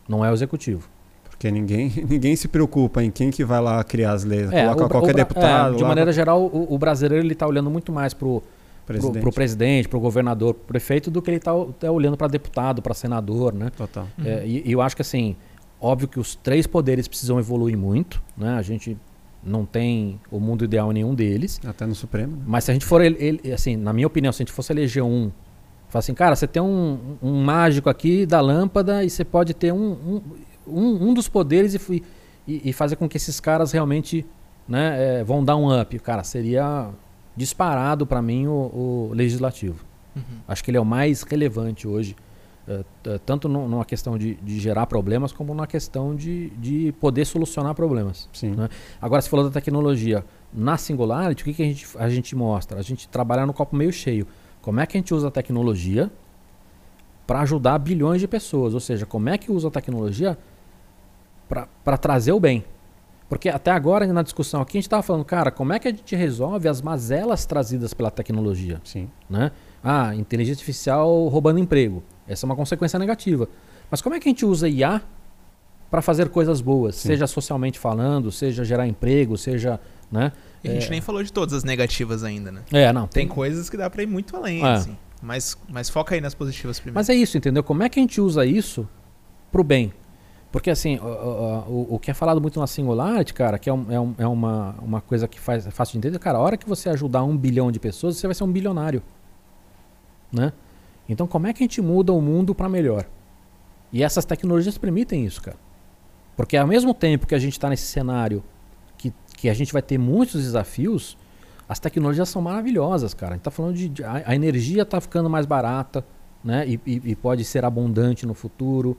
não é o executivo. Porque ninguém, ninguém se preocupa em quem que vai lá criar as leis. É, Coloca o, qualquer o, deputado. É, de maneira geral, o, o brasileiro está olhando muito mais para o presidente, pro, presidente, pro governador, pro prefeito, do que ele está tá olhando para deputado, para senador, né? Total. É, uhum. e, e, eu acho que assim, Óbvio que os três poderes precisam evoluir muito, né? A gente não tem o mundo ideal em nenhum deles. Até no Supremo. Né? Mas se a gente for, ele, ele, assim, na minha opinião, se a gente fosse eleger um, fala assim, cara, você tem um, um mágico aqui da lâmpada e você pode ter um, um, um dos poderes e, e, e, fazer com que esses caras realmente né, é, vão dar um up. Cara, seria disparado para mim o, o legislativo. Uhum. Acho que ele é o mais relevante hoje tanto numa questão de, de, gerar problemas, como na questão de, de poder solucionar problemas. Né? Agora, você falou da tecnologia. Na Singularity, o que, que a, gente, a gente mostra? A gente trabalha no copo meio cheio. Como é que a gente usa a tecnologia para ajudar bilhões de pessoas? Ou seja, como é que usa a tecnologia para trazer o bem? Porque até agora, na discussão aqui, a gente estava falando, cara, como é que a gente resolve as mazelas trazidas pela tecnologia? Sim. Né? Ah, inteligência artificial roubando emprego. Essa é uma consequência negativa. Mas como é que a gente usa IA para fazer coisas boas, Sim. seja socialmente falando, seja gerar emprego, seja, né? E a gente é... nem falou de todas as negativas ainda, né? É, não. Tem, tem... coisas que dá para ir muito além, é. assim. Mas, mas foca aí nas positivas primeiro. Mas é isso, entendeu? Como é que a gente usa isso pro bem? Porque assim, o, o, o que é falado muito na Singularity, cara, que é, um, é, um, é, uma, uma coisa que faz, é fácil de entender, cara, a hora que você ajudar um bilhão de pessoas, você vai ser um bilionário. Né? Então, como é que a gente muda o mundo para melhor? E essas tecnologias permitem isso, cara. Porque ao mesmo tempo que a gente está nesse cenário que, que a gente vai ter muitos desafios, as tecnologias são maravilhosas, cara. A gente está falando de, de a, a, energia está ficando mais barata, né? E, e, e, pode ser abundante no futuro.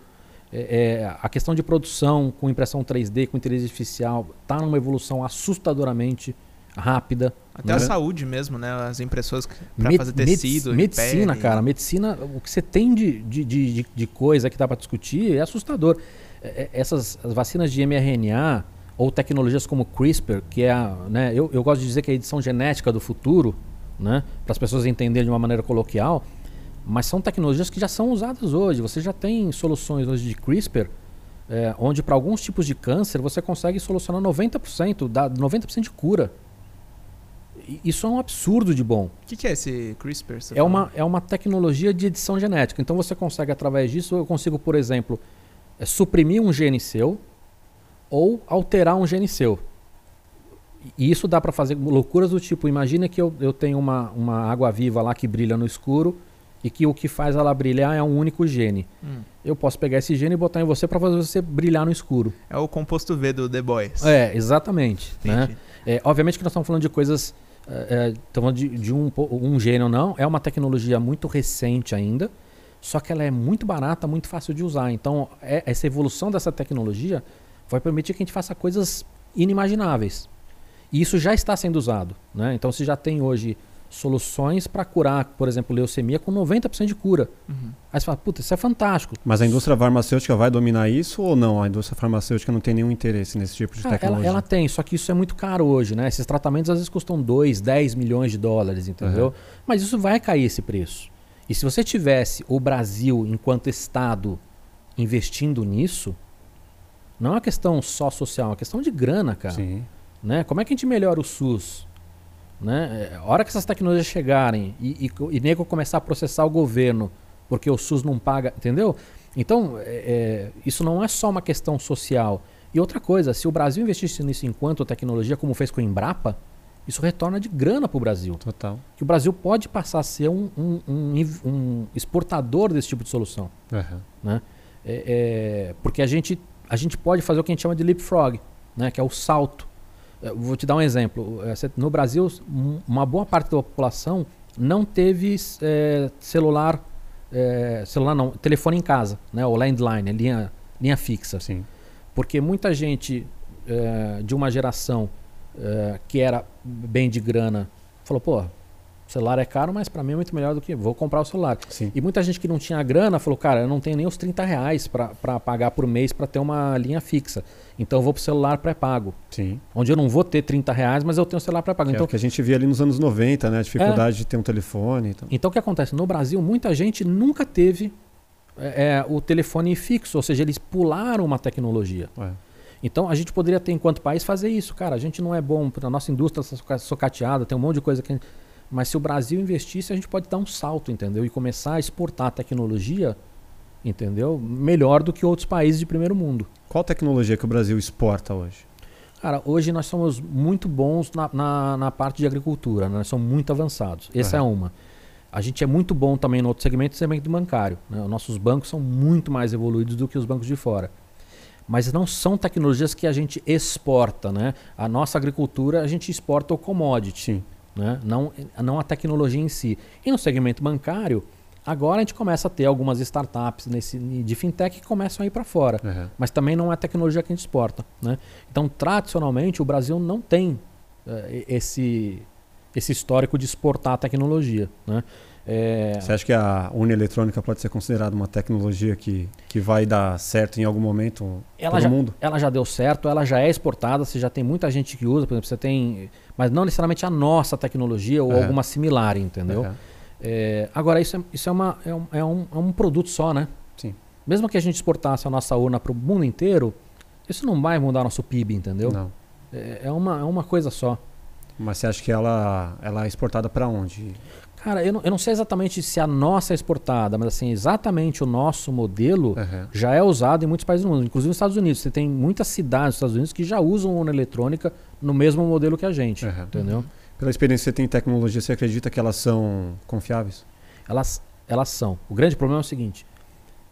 É, é, a questão de produção com impressão 3D, com inteligência artificial, está numa evolução assustadoramente rápida. Até né? a saúde mesmo, né? As impressoras para fazer tecido. medicina, pele. cara. Medicina, o que você tem de, de, de, de coisa que dá para discutir é assustador. É, é, essas vacinas de mRNA ou tecnologias como CRISPR, que é a, né, eu, eu gosto de dizer que é a edição genética do futuro, né, para as pessoas entenderem de uma maneira coloquial, mas são tecnologias que já são usadas hoje. Você já tem soluções hoje de CRISPR, é, onde para alguns tipos de câncer você consegue solucionar 90%, da 90% de cura. Isso é um absurdo de bom. O que, que, é esse CRISPR? É uma, é uma tecnologia de edição genética. Então você consegue, através disso, eu consigo, por exemplo, é, suprimir um gene seu ou alterar um gene seu. E isso dá para fazer loucuras do tipo: imagina que eu, eu tenho uma, uma água viva lá que brilha no escuro e que o que faz ela brilhar é um único gene. Hum. Eu posso pegar esse gene e botar em você para fazer você brilhar no escuro. É o composto V do The Boys. É, exatamente. Né? É, obviamente que nós estamos falando de coisas é, é de, de um, um gênero não, é uma tecnologia muito recente ainda, só que ela é muito barata, muito fácil de usar. Então, é, essa evolução dessa tecnologia vai permitir que a gente faça coisas inimagináveis. E isso já está sendo usado. Né? Então, se já tem hoje soluções para curar, por exemplo, leucemia com 90% de cura. Uhum. Aí você fala, puta, isso é fantástico. Mas a indústria farmacêutica vai dominar isso ou não? A indústria farmacêutica não tem nenhum interesse nesse tipo de Cara, ela, tecnologia? ela tem, só que isso é muito caro hoje, né? Esses tratamentos às vezes custam 2, 10 milhões de dólares, entendeu? Uhum. Mas isso vai cair esse preço. E se você tivesse o Brasil, enquanto Estado, investindo nisso, não é uma questão só social, é uma questão de grana, cara. Sim. né? Como é que a gente melhora o SUS? Né? É, A hora que essas tecnologias chegarem e, e, e nego começar a processar o governo porque o SUS não paga, entendeu? Então, é, é, isso não é só uma questão social. E outra coisa, se o Brasil investisse nisso enquanto tecnologia, como fez com o Embrapa, isso retorna de grana para o Brasil. Total. Que o Brasil pode passar a ser um, um- um um exportador desse tipo de solução Aham. né? É, é, porque a gente, a gente pode fazer o que a gente chama de leapfrog, né? que é o salto. Eu vou te dar um exemplo. Cê- No Brasil, um- uma boa parte da população não teve é, celular, é, celular não, telefone em casa, né? o landline, linha, linha fixa. Sim. Porque muita gente é, de uma geração que era bem de grana falou, pô, o celular é caro, mas para mim é muito melhor do que vou comprar o celular. Sim. E muita gente que não tinha grana falou, cara, eu não tenho nem os 30 reais para pagar por mês para ter uma linha fixa. Então eu vou pro celular pré-pago. Sim. Onde eu não vou ter 30 reais, mas eu tenho o celular pré-pago. É Então, o que a gente via ali nos anos 90, né? A dificuldade de ter um telefone. Então. então o que acontece? No Brasil, muita gente nunca teve é, é, o telefone fixo, ou seja, eles pularam uma tecnologia. É. Então a gente poderia ter, enquanto país, fazer isso. Cara, a gente não é bom, a nossa indústria está soca- socateada, tem um monte de coisa que. Mas se o Brasil investisse, a gente pode dar um salto, entendeu? E começar a exportar tecnologia, entendeu? Melhor do que outros países de primeiro mundo. Qual tecnologia que o Brasil exporta hoje? Cara, hoje nós somos muito bons na, na, na parte de agricultura, né? nós somos muito avançados. Essa é Aham. uma. A gente é muito bom também no outro segmento, o segmento bancário. né? Os nossos bancos são muito mais evoluídos do que os bancos de fora. Mas não são tecnologias que a gente exporta. Né? A nossa agricultura, a gente exporta o commodity, Sim. Né? não, não a tecnologia em si. E no segmento bancário, agora a gente começa a ter algumas startups nesse, de fintech que começam a ir para fora Aham. mas também não é tecnologia que a gente exporta. Né? Então, tradicionalmente, o Brasil não tem eh, esse, esse histórico de exportar tecnologia. Né? É, Você acha que a urna eletrônica pode ser considerada uma tecnologia que, que vai dar certo em algum momento ela, todo já, mundo? ela já deu certo, ela já é exportada, você já tem muita gente que usa, por exemplo, você tem. Mas não necessariamente a nossa tecnologia ou Aham. alguma similar, entendeu? É, agora, isso, é, isso é, uma, é, um, é, um, é um produto só, né? Sim. Mesmo que a gente exportasse a nossa urna para o mundo inteiro, isso não vai mudar nosso PIB, entendeu? Não. É, é, uma, é uma coisa só. Mas você acha que ela, ela é exportada para onde? Cara, eu não, eu não sei exatamente se a nossa é exportada, mas assim, exatamente o nosso modelo Aham. já é usado em muitos países do mundo, inclusive nos Estados Unidos. Você tem muitas cidades nos Estados Unidos que já usam urna eletrônica no mesmo modelo que a gente, Aham. entendeu? Pela experiência que você tem em tecnologia, você acredita que elas são confiáveis? Elas, elas são. O grande problema é o seguinte,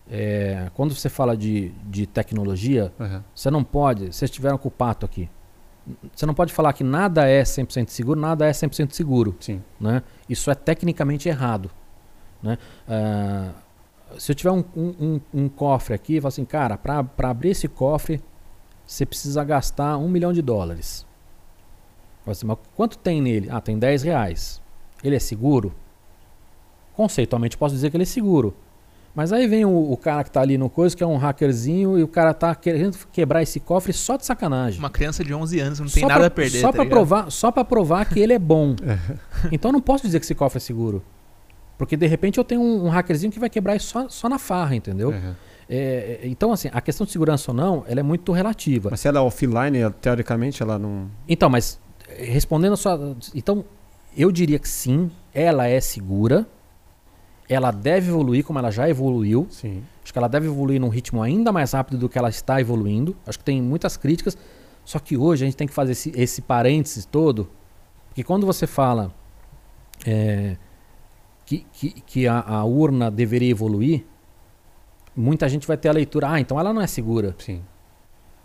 é, quando você fala de, de tecnologia, Aham. você não pode, vocês tiveram com o pato aqui, você não pode falar que nada é 100% seguro, nada é 100% seguro. Sim. né? Isso é tecnicamente errado. Né? Ah, se eu tiver um, um- um- um cofre aqui, eu assim, cara, para abrir esse cofre, você precisa gastar um milhão de dólares. Assim, mas quanto tem nele? Ah, tem 10 reais. Ele é seguro? Conceitualmente posso dizer que ele é seguro. Mas aí vem o, o cara que tá ali no coisa, que é um hackerzinho, e o cara tá querendo quebrar esse cofre só de sacanagem. Uma criança de 11 anos não tem Só nada pra- a perder. Só tá pra ligado? provar, só para provar que ele é bom. então eu não posso dizer que esse cofre é seguro. Porque de repente eu tenho um, um hackerzinho que vai quebrar isso só, só na farra, entendeu? Aham. É, é, então, assim, a questão de segurança ou não, ela é muito relativa. Mas se ela é offline, teoricamente ela não. Então, mas respondendo a sua. Então, eu diria que sim, ela é segura. Ela deve evoluir como ela já evoluiu. Sim. Acho que ela deve evoluir num ritmo ainda mais rápido do que ela está evoluindo. Acho que tem muitas críticas. Só que hoje a gente tem que fazer esse, esse parênteses todo. Porque quando você fala é, que, que, que a, a urna deveria evoluir, muita gente vai ter a leitura. Ah, então ela não é segura. Sim.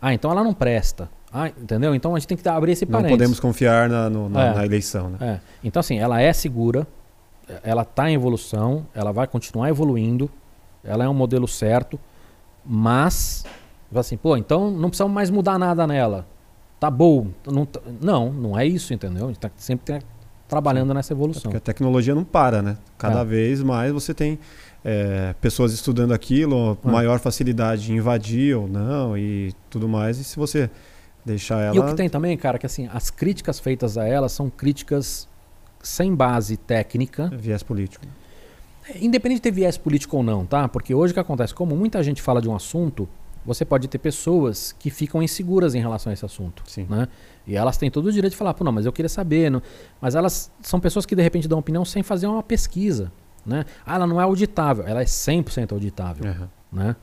Ah, então ela não presta. Ah, entendeu? Então a gente tem que abrir esse Não parênteses. podemos confiar na, no- na, É. na eleição, né? É. Então, assim, ela é segura, ela está em evolução, ela vai continuar evoluindo, ela é um modelo certo, mas, assim, pô, então não precisamos mais mudar nada nela. Tá bom. Não, tá- não, não é isso, entendeu? A gente tá- sempre tem, trabalhando nessa evolução. Porque a tecnologia não para, né? Cada É. vez mais você tem é, pessoas estudando aquilo, É. maior facilidade de invadir ou não e tudo mais. E se você deixar ela. E o que tem também, cara, que assim, as críticas feitas a ela são críticas sem base técnica, Viés político. independente de ter viés político ou não, tá? Porque hoje o que acontece, como muita gente fala de um assunto, você pode ter pessoas que ficam inseguras em relação a esse assunto. Sim. né? E elas têm todo o direito de falar, pô, não, mas eu queria saber. Não... Mas elas são pessoas que de repente dão opinião sem fazer uma pesquisa. Né? Ah, ela não é auditável, ela é 100% auditável. Aham. Né?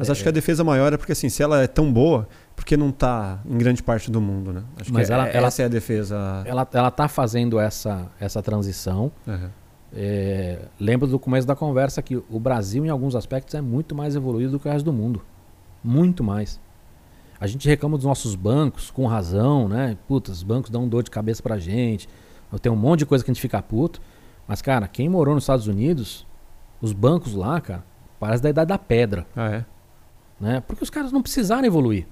Mas acho que a defesa maior é porque, assim, se ela é tão boa, porque não está em grande parte do mundo, né? Acho Mas que ela- é- ela- essa é a defesa. Ela, ela tá fazendo essa, essa transição. Aham. É, lembro do começo da conversa que o Brasil, em alguns aspectos, é muito mais evoluído do que o resto do mundo. Muito mais. A gente reclama dos nossos bancos, com razão, né? Puta, os bancos dão dor de cabeça pra gente. Tem um monte de coisa que a gente fica puto. Mas, cara, quem morou nos Estados Unidos, os bancos lá, cara, parece da idade da pedra. Ah, é? Né? Porque os caras não precisaram evoluir.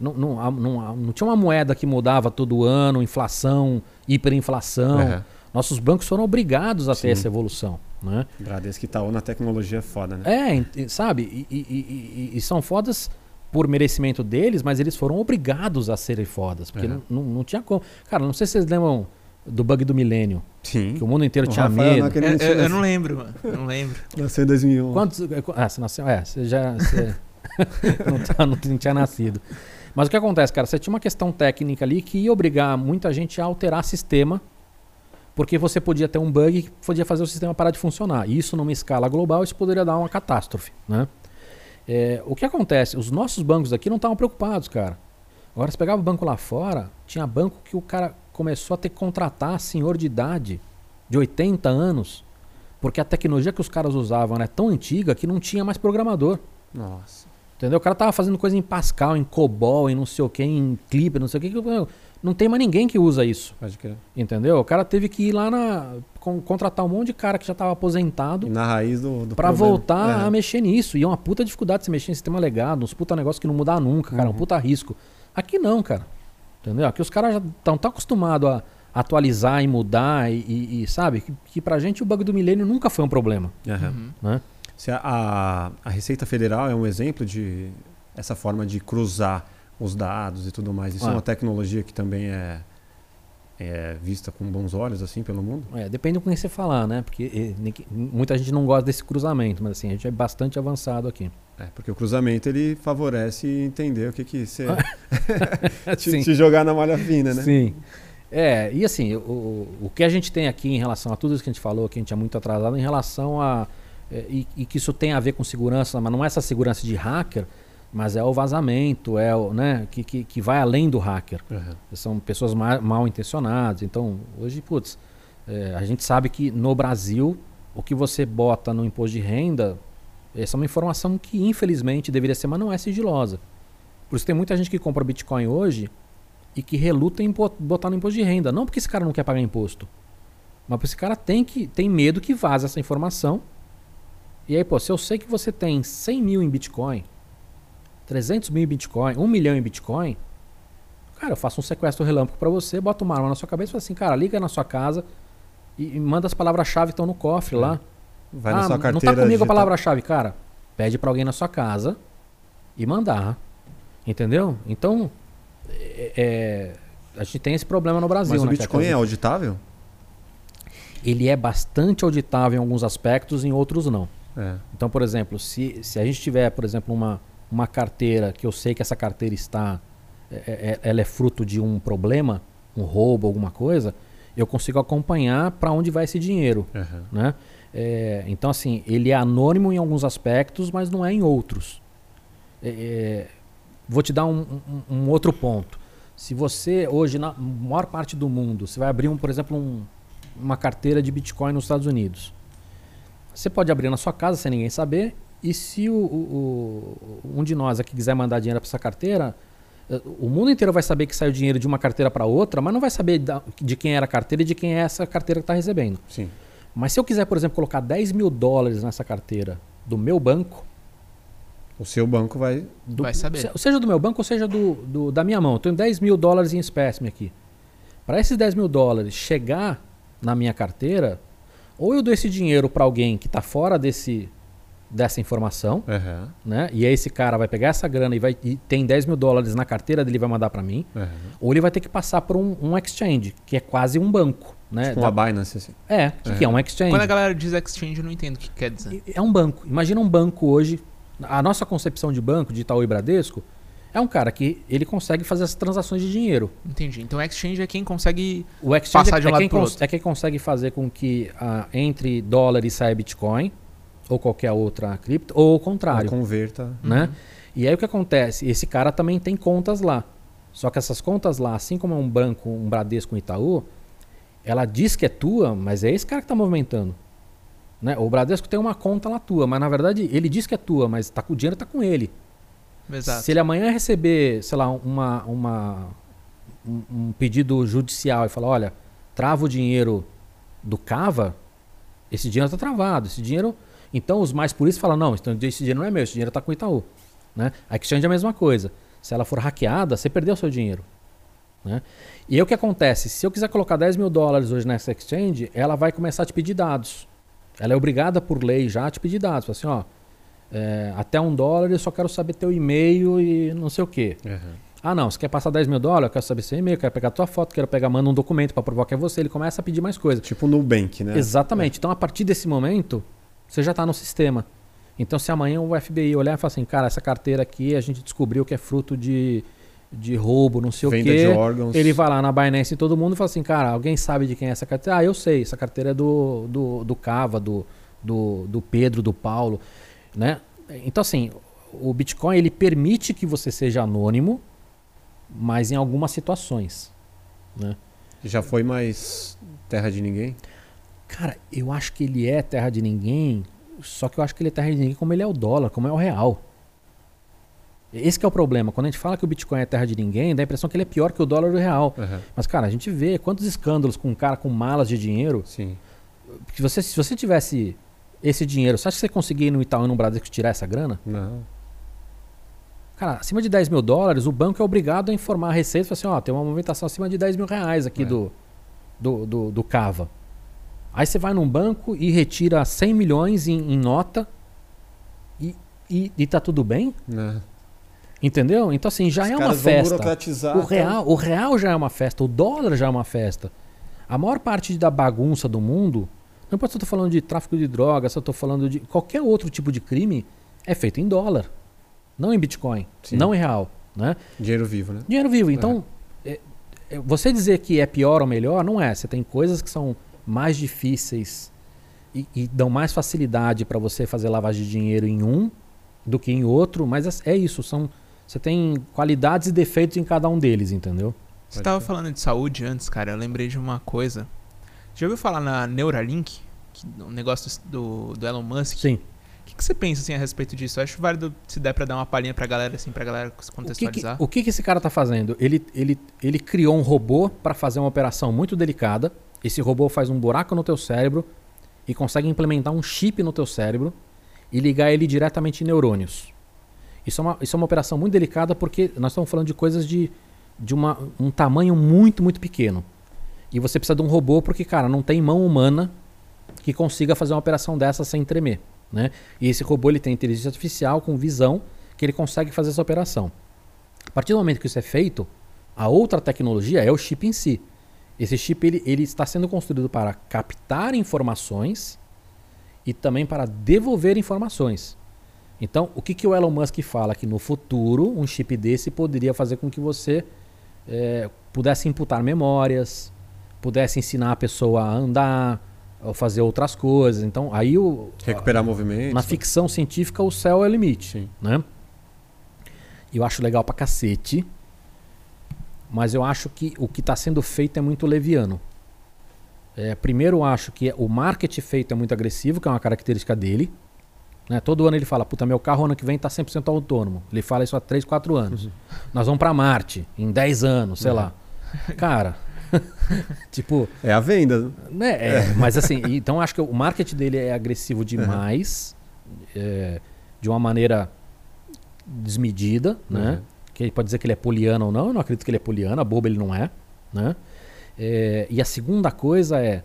Não, não, a- não, não tinha uma moeda que mudava todo ano, inflação, hiperinflação. Aham. Nossos bancos foram obrigados a Sim. ter essa evolução. Né? Bradesco e Itaú na tecnologia é foda, né? É, sabe? E, e- e- e- são fodas por merecimento deles, mas eles foram obrigados a serem fodas. Porque É. não, não, não tinha como. Cara, não sei se vocês lembram do bug do milênio, Sim. que o mundo inteiro O tinha Rafael medo. não Eu, Ele eu- eu nasceu- não lembro, mano. Eu não lembro. Nasceu em 2001. Quantos. Ah, você nasceu? É, você já. Você não, tá- não não tinha nascido. Mas o que acontece, cara? Você tinha uma questão técnica ali que ia obrigar muita gente a alterar sistema, porque você podia ter um bug que podia fazer o sistema parar de funcionar. E isso numa escala global, isso poderia dar uma catástrofe, né? É, o que acontece? Os nossos bancos aqui não estavam preocupados, cara. Agora, você pegava o banco lá fora, tinha banco que o cara começou a ter que contratar senhor de idade, de 80 anos, porque a tecnologia que os caras usavam era tão antiga que não tinha mais programador. Nossa. Entendeu? O cara tava fazendo coisa em Pascal, em COBOL, em não sei o que, em Clipper, não sei o que. Não tem mais ninguém que usa isso. Entendeu? O cara teve que ir lá na. con- contratar um monte de cara que já tava aposentado E na raiz do, do pra problema. voltar É. a mexer nisso. E é uma puta dificuldade de se mexer em sistema legado, uns puta negócio que não mudar nunca, cara. Uhum. Um puta risco. Aqui não, cara. Entendeu? Aqui os caras já estão tão acostumados a atualizar e mudar e, e- e, sabe? Que, que pra gente o bug do milênio nunca foi um problema. Uhum. né? Se a, a, Receita Federal é um exemplo de essa forma de cruzar os dados e tudo mais. Isso é Ah. uma tecnologia que também é, é vista com bons olhos assim pelo mundo. É, depende com quem você falar, né? Porque ninguém- muita gente não gosta desse cruzamento, mas assim, a gente é bastante avançado aqui. É, porque o cruzamento ele favorece entender o que que você te, Sim. te jogar na malha fina, né? Sim. É, e assim, o, o que a gente tem aqui em relação a tudo isso que a gente falou, que a gente é muito atrasado, em relação a. é, e, e que isso tem a ver com segurança, mas não é essa segurança de hacker, mas é o vazamento, é o, né, que, que, que vai além do hacker. Aham. São pessoas ma- mal intencionadas. Então, hoje, putz, é, a gente sabe que no Brasil, o que você bota no imposto de renda, essa é uma informação que infelizmente deveria ser, mas não é sigilosa. Por isso tem muita gente que compra Bitcoin hoje e que reluta em bo- botar no imposto de renda. Não porque esse cara não quer pagar imposto, mas porque esse cara tem, que, tem medo que vaze essa informação. E aí, pô, se eu sei que você tem 100 mil em Bitcoin, 300 mil em Bitcoin, 1 milhão em Bitcoin, Cara, eu faço um sequestro relâmpago pra você, boto uma arma na sua cabeça e falo assim, cara, liga na sua casa e, e manda as palavras-chave que estão no cofre lá. Vai ah, na sua não carteira. tá comigo a digital. palavra-chave, cara. Pede pra alguém na sua casa e mandar. Entendeu? Então, é, é, a gente tem esse problema no Brasil, Mas o né? que Bitcoin é auditável? Ele é bastante auditável em alguns aspectos, em outros não. É. Então, por exemplo, se, se a gente tiver, por exemplo, uma, uma carteira que eu sei que essa carteira está, é- é- ela é fruto de um problema, um roubo, alguma coisa, eu consigo acompanhar para onde vai esse dinheiro, Aham. né? É, então, assim, ele é anônimo em alguns aspectos, mas não é em outros. É, é, vou te dar um, um- um outro ponto. Se você hoje na maior parte do mundo, você vai abrir, um, por exemplo, um- uma carteira de Bitcoin nos Estados Unidos. Você pode abrir na sua casa sem ninguém saber. E se o, o- o- um de nós aqui quiser mandar dinheiro para essa carteira, eh, o mundo inteiro vai saber que saiu dinheiro de uma carteira para outra, mas não vai saber da- de quem era a carteira e de quem é essa carteira que está recebendo. Sim. Mas se eu quiser, por exemplo, colocar 10 mil dólares nessa carteira do meu banco, O seu banco vai. do- Vai saber. se- seja do meu banco ou seja do, do- da minha mão, eu tenho 10 mil dólares em espécime aqui. Para esses 10 mil dólares chegar na minha carteira, ou eu dou esse dinheiro para alguém que está fora desse, dessa informação, Aham, né? E aí esse cara vai pegar essa grana e, vai, e tem 10 mil dólares na carteira dele e vai mandar para mim, aham. ou ele vai ter que passar por um, um exchange, que é quase um banco, né? Tipo Da- uma Binance, assim. É, o que, que é um exchange? Quando a galera diz exchange, eu não entendo o que quer dizer. É um banco. Imagina um banco hoje. A nossa concepção de banco, de Itaú e Bradesco, é um cara que ele consegue fazer as transações de dinheiro. Entendi. Então exchange é quem consegue. O exchange Passar é, de um é lado cons- outro. é quem consegue fazer com que ah, entre dólar e saia Bitcoin, ou qualquer outra cripto, ou o contrário. Converta. né? E aí o que acontece? Esse cara também tem contas lá. Só que essas contas lá, assim como é um banco, um Bradesco, um Itaú, ela diz que é tua, mas é esse cara que está movimentando. Né? O Bradesco tem uma conta lá tua, mas na verdade ele diz que é tua, mas tá, com- o dinheiro está com ele. Exato. Se ele amanhã receber, sei lá, uma, uma, um, um pedido judicial e falar, olha, trava o dinheiro do Cava, esse dinheiro está travado. Esse dinheiro. Então os mais puristas falam, não, então esse dinheiro não é meu, esse dinheiro está com o Itaú. Né? A Exchange é a mesma coisa. Se ela for hackeada, você perdeu o seu dinheiro. Né? E aí o que acontece? Se eu quiser colocar 10 mil dólares hoje nessa exchange, ela vai começar a te pedir dados. Ela é obrigada por lei já a te pedir dados. Assim, ó, é, até um dólar eu só quero saber teu e-mail e não sei o quê. Aham. Ah, não, você quer passar 10 mil dólares? Eu quero saber seu e-mail, quero pegar tua foto, quero pegar, manda um documento para provar que é você. Ele começa a pedir mais coisas. Tipo Nubank, né? Exatamente. Então, a partir desse momento, você já está no sistema. Então, se amanhã o FBI olhar e falar assim, cara, essa carteira aqui a gente descobriu que é fruto de, de roubo, não sei Venda o quê. de órgãos. Ele vai lá na Binance e todo mundo e fala assim, cara, alguém sabe de quem é essa carteira? Ah, eu sei, essa carteira é do, do, do Cava, do, do, do Pedro, do Paulo, né? Então, assim, o Bitcoin, ele permite que você seja anônimo, mas em algumas situações, né? Já foi mais terra de ninguém? Cara, eu acho que ele é terra de ninguém, só que eu acho que ele é terra de ninguém como ele é o dólar, como é o real. Esse é o problema. Quando a gente fala que o Bitcoin é terra de ninguém, dá a impressão que ele é pior que o dólar e o real. Aham. Mas, cara, a gente vê quantos escândalos com um cara com malas de dinheiro. Sim. Que você, se você tivesse esse dinheiro, você acha que você conseguia ir no Itaú e no Bradesco tirar essa grana? Não. Cara, acima de 10 mil dólares, o banco é obrigado a informar a Receita e falar assim, ó, tem uma movimentação acima de 10 mil reais aqui É. do, do, do, do Cava. Aí você vai num banco e retira 100 milhões em, em nota e, e, e tá tudo bem? Não. Entendeu? Então assim, já Os é uma festa. O real, o real já é uma festa, o dólar já é uma festa. A maior parte da bagunça do mundo, não importa se eu tô falando de tráfico de drogas, se eu tô falando de qualquer outro tipo de crime, é feito em dólar. Não em Bitcoin, Sim. não em real, né? Dinheiro vivo, né? Dinheiro vivo. Então, é- é- você dizer que é pior ou melhor, não é. Você tem coisas que são mais difíceis e, e dão mais facilidade para você fazer lavagem de dinheiro em um do que em outro, mas é, é isso. São, você tem qualidades e defeitos em cada um deles, entendeu? Você Pode tava ser. falando de saúde antes, cara. Eu lembrei de uma coisa. Já ouviu falar na Neuralink? Que, um negócio do, do Elon Musk? Sim. O que, que você pensa assim, a respeito disso? Eu acho válido se der pra dar uma palhinha pra galera, assim, pra galera se O que, que, contextualizar. o que que esse cara está fazendo? Ele, ele, ele criou um robô para fazer uma operação muito delicada. Esse robô faz um buraco no teu cérebro e consegue implementar um chip no teu cérebro e ligar ele diretamente em neurônios. Isso é uma, isso é uma operação muito delicada porque nós estamos falando de coisas de, de uma, um tamanho muito, muito pequeno. E você precisa de um robô porque, cara, não tem mão humana que consiga fazer uma operação dessa sem tremer. Né? E esse robô ele tem inteligência artificial com visão que ele consegue fazer essa operação. A partir do momento que isso é feito, a outra tecnologia é o chip em si. Esse chip ele, ele está sendo construído para captar informações e também para devolver informações. Então, o que, que o Elon Musk fala? Que no futuro, um chip desse poderia fazer com que você eh, pudesse imputar memórias, pudesse ensinar a pessoa a andar, ou fazer outras coisas. Então, aí o, Recuperar movimentos. na ficção científica o céu é o limite, Sim. né? Eu acho legal pra cacete, mas eu acho que o que está sendo feito é muito leviano. É, primeiro, eu acho que o marketing feito é muito agressivo, que é uma característica dele. Né? Todo ano ele fala, puta, meu carro ano que vem tá 100% autônomo. Ele fala isso há 3, 4 anos. Nós vamos pra Marte em 10 anos, sei Uhum. lá. Cara, tipo, É a venda. né? É, Mas assim, então acho que o marketing dele é agressivo demais, é, de uma maneira desmedida, né? Uhum. Que pode dizer que ele é poliano ou não, eu não acredito que ele é poliano, bobo ele não é, né? É, e a segunda coisa é,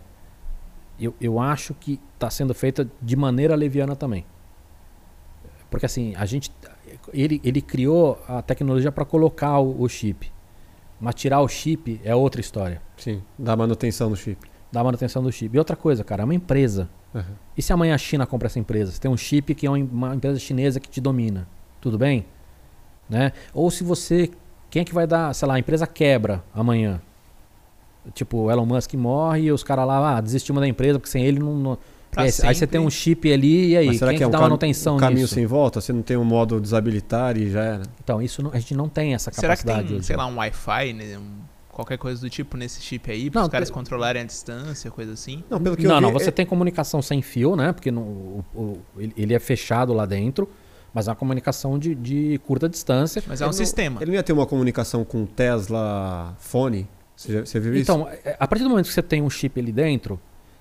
eu, eu acho que está sendo feita de maneira leviana também. Porque assim, a gente. Ele, ele criou a tecnologia para colocar o, o chip. Mas tirar o chip é outra história. Sim, dá manutenção no chip. Dá manutenção do chip. E outra coisa, cara, é uma empresa. Uhum. E se amanhã a China compra essa empresa? Você tem um chip que é uma em- uma empresa chinesa que te domina. Tudo bem? Né? Ou se você. Quem é que vai dar. Sei lá, a empresa quebra amanhã. Tipo, o Elon Musk morre e os caras lá, ah, desistimos da empresa porque sem ele não. não- É, aí você tem um chip ali e aí? Mas será Quem que é um dá cam- manutenção um caminho nisso? sem volta? Você não tem um modo desabilitar e já era? Então, isso não- a gente não tem essa Será que capacidade tem, hoje. sei lá, um Wi-Fi, né? um- qualquer coisa do tipo nesse chip aí, para Não, os caras controlarem a distância, coisa assim? Não, pelo que não, eu vi, não, você é- tem comunicação sem fio, né? Porque no- o- o- ele é fechado lá dentro, mas é uma comunicação de, de curta distância. Mas é um ele não- sistema. Ele não ia ter uma comunicação com o Tesla Fone? Você, já- você viu isso? Então, é, a partir do momento que você tem um chip ali dentro,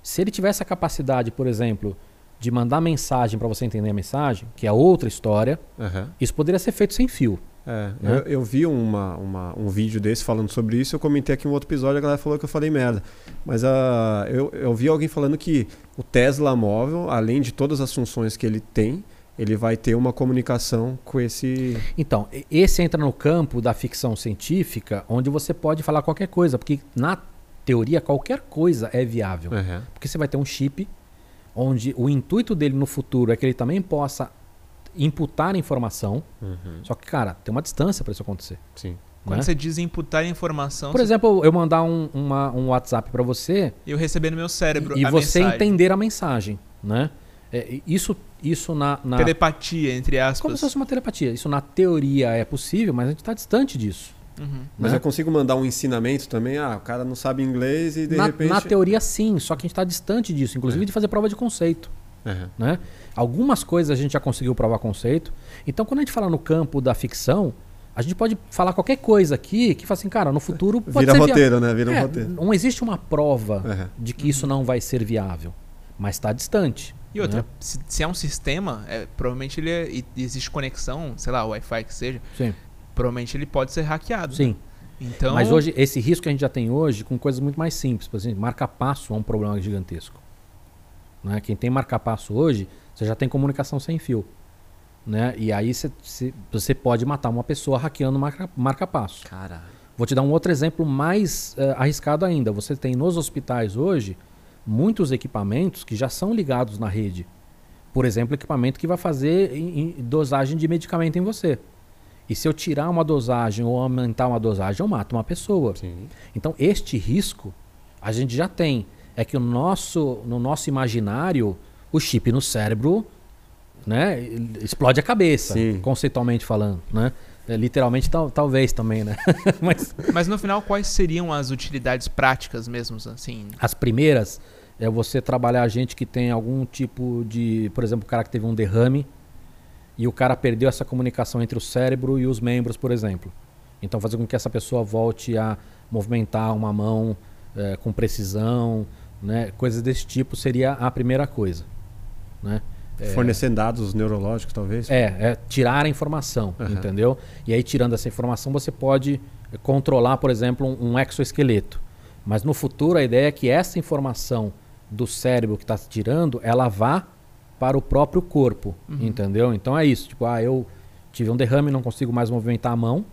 se ele tivesse a capacidade, por exemplo, de mandar mensagem para você entender a mensagem, que é outra história, Aham. isso poderia ser feito sem fio. É, Né? eu, eu vi uma, uma- um vídeo desse falando sobre isso, eu comentei aqui um outro episódio, a galera falou que eu falei merda. Mas ah, eu, eu vi alguém falando que o Tesla móvel, além de todas as funções que ele tem, ele vai ter uma comunicação com esse. Então, esse entra no campo da ficção científica, onde você pode falar qualquer coisa, porque na teoria qualquer coisa é viável. Aham. Porque você vai ter um chip onde o intuito dele no futuro é que ele também possa imputar informação. Uhum. Só que, cara, tem uma distância para isso acontecer. Sim. Quando né? você diz imputar informação, Por você- exemplo, eu mandar um, uma- um WhatsApp para você eu receber no meu cérebro e a você mensagem. entender a mensagem, né? É, isso, isso na, na Telepatia, entre aspas. como se fosse uma telepatia. Isso na teoria é possível, mas a gente está distante disso. Uhum. Mas né? eu consigo mandar um ensinamento também? Ah, o cara não sabe inglês e de na, repente. na teoria, sim, só que a gente está distante disso, inclusive de fazer prova de conceito. Aham. né? Algumas coisas a gente já conseguiu provar conceito. Então, quando a gente fala no campo da ficção, a gente pode falar qualquer coisa aqui que fala assim, cara, no futuro pode Vira ser roteiro, né? Vira um É, roteiro. Não existe uma prova Aham. de que isso não vai ser viável, mas está distante. E outra, né? se, se é um sistema, é, provavelmente ele é, existe conexão, sei lá, Wi-Fi que seja, Sim, provavelmente ele pode ser hackeado. sim. Então, Mas hoje, esse risco que a gente já tem hoje com coisas muito mais simples. Por exemplo, marca-passo é um problema gigantesco. Né? Quem tem marca-passo hoje, você já tem comunicação sem fio. Né? E aí você- pode matar uma pessoa hackeando marca- marca-passo. Caralho. Vou te dar um outro exemplo mais eh, arriscado ainda. Você tem nos hospitais hoje muitos equipamentos que já são ligados na rede. Por exemplo, equipamento que vai fazer em- em dosagem de medicamento em você. E se eu tirar uma dosagem ou aumentar uma dosagem, eu mato uma pessoa. Sim. Então, este risco a gente já tem. É que o nosso, no nosso imaginário, o chip no cérebro né, explode a cabeça, Sim. conceitualmente falando. Né? É, literalmente, tal, talvez também. Né? Mas mas no final, quais seriam as utilidades práticas mesmo, assim? as primeiras é você trabalhar gente que tem algum tipo de. Por exemplo, o cara que teve um derrame e o cara perdeu essa comunicação entre o cérebro e os membros, por exemplo. Então, fazer com que essa pessoa volte a movimentar uma mão eh, com precisão, né? coisas desse tipo seria a primeira coisa. Né? Fornecendo dados neurológicos, talvez. É, é tirar a informação, Aham. entendeu? E aí, tirando essa informação, você pode controlar, por exemplo, um, um exoesqueleto. Mas no futuro, a ideia é que essa informação do cérebro que está tirando, ela vá para o próprio corpo, entendeu? Então é isso. Tipo, ah, eu tive um derrame, não consigo mais movimentar a mão.